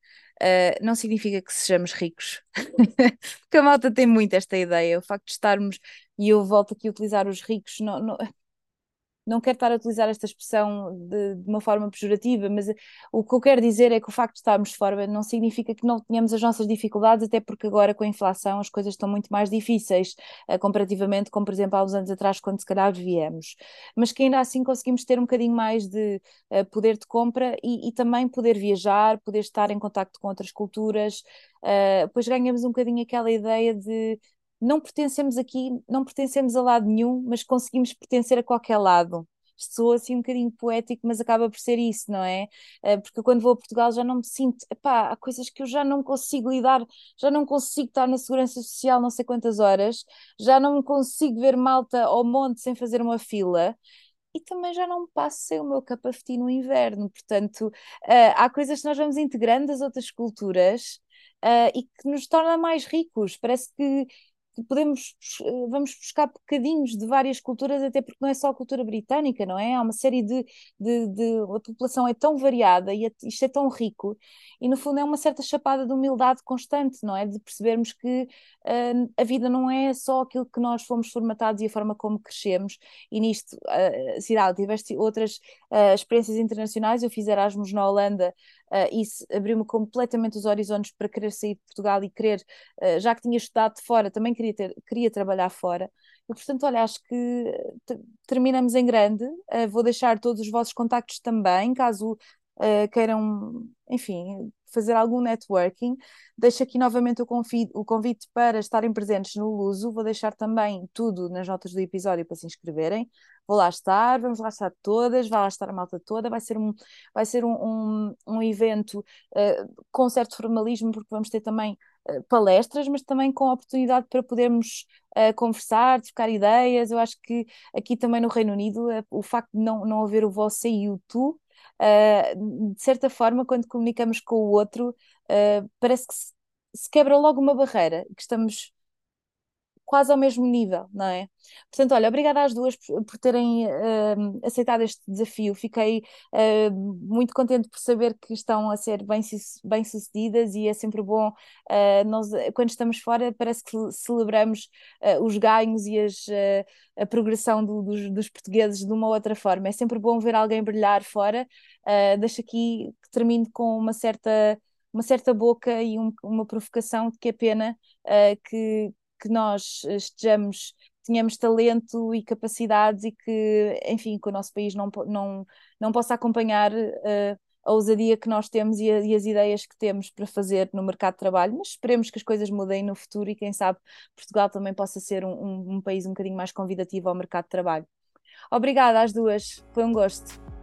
uh, não significa que sejamos ricos. Porque a malta tem muito esta ideia. O facto de estarmos, e eu volto aqui a utilizar os ricos, não, não, não quero estar a utilizar esta expressão de, de, uma forma pejorativa, mas o que eu quero dizer é que o facto de estarmos fora não significa que não tenhamos as nossas dificuldades, até porque agora com a inflação as coisas estão muito mais difíceis, uh, comparativamente com, por exemplo, há uns anos atrás, quando se calhar viemos. Mas que ainda assim conseguimos ter um bocadinho mais de uh, poder de compra e, e, também poder viajar, poder estar em contacto com outras culturas, uh, pois ganhamos um bocadinho aquela ideia de não pertencemos aqui, não pertencemos a lado nenhum, mas conseguimos pertencer a qualquer lado. Isto assim um bocadinho poético, mas acaba por ser isso, não é? Eh, porque quando vou a Portugal já não me sinto, epá, há coisas que eu já não consigo lidar, já não consigo estar na segurança social não sei quantas horas, já não consigo ver malta ao monte sem fazer uma fila e também já não passo sem o meu capafeti no inverno. Portanto, uh, há coisas que nós vamos integrando das outras culturas uh, e que nos torna mais ricos. Parece que podemos, eh, vamos buscar bocadinhos de várias culturas, até porque não é só a cultura britânica, não é? Há uma série de, de, de a população é tão variada e isto é tão rico, e no fundo é uma certa chapada de humildade constante, não é? De percebermos que uh, a vida não é só aquilo que nós fomos formatados e a forma como crescemos, e nisto, uh, Cidade, tiveste outras uh, experiências internacionais, eu fiz Erasmus na Holanda, uh, isso abriu-me completamente os horizontes para querer sair de Portugal e querer, uh, já que tinha estudado de fora, também queria, ter, queria trabalhar fora. E, portanto, olha, acho que terminamos em grande. Uh, vou deixar todos os vossos contactos também, caso queiram, enfim, fazer algum networking. Deixo aqui novamente o convite, o convite para estarem presentes no Luso. Vou deixar também tudo nas notas do episódio para se inscreverem vou lá estar, vamos lá estar todas, vai lá estar a malta toda, vai ser um, vai ser um, um, um evento uh, com certo formalismo, porque vamos ter também uh, palestras, mas também com a oportunidade para podermos uh, conversar, trocar ideias. Eu acho que aqui também no Reino Unido, o facto de não, não haver o você e o tu, de certa forma, quando comunicamos com o outro, parece que se, se quebra logo uma barreira, que estamos quase ao mesmo nível, não é? Portanto, olha, obrigada às duas por, por terem uh, aceitado este desafio. Fiquei uh, muito contente por saber que estão a ser bem, bem sucedidas e é sempre bom. Uh, nós, quando estamos fora, parece que celebramos os ganhos e as, a progressão do, dos, dos, portugueses de uma outra forma. É sempre bom ver alguém brilhar fora. deixo aqui que termine com uma certa uma certa boca e um, uma provocação de que é pena uh, que, que nós estejamos, tenhamos talento e capacidades e que, enfim, que o nosso país não, não, não possa acompanhar uh, a ousadia que nós temos e, a, e, as ideias que temos para fazer no mercado de trabalho, mas esperemos que as coisas mudem no futuro e quem sabe Portugal também possa ser um, um, um país um bocadinho mais convidativo ao mercado de trabalho. Obrigada às duas, foi um gosto.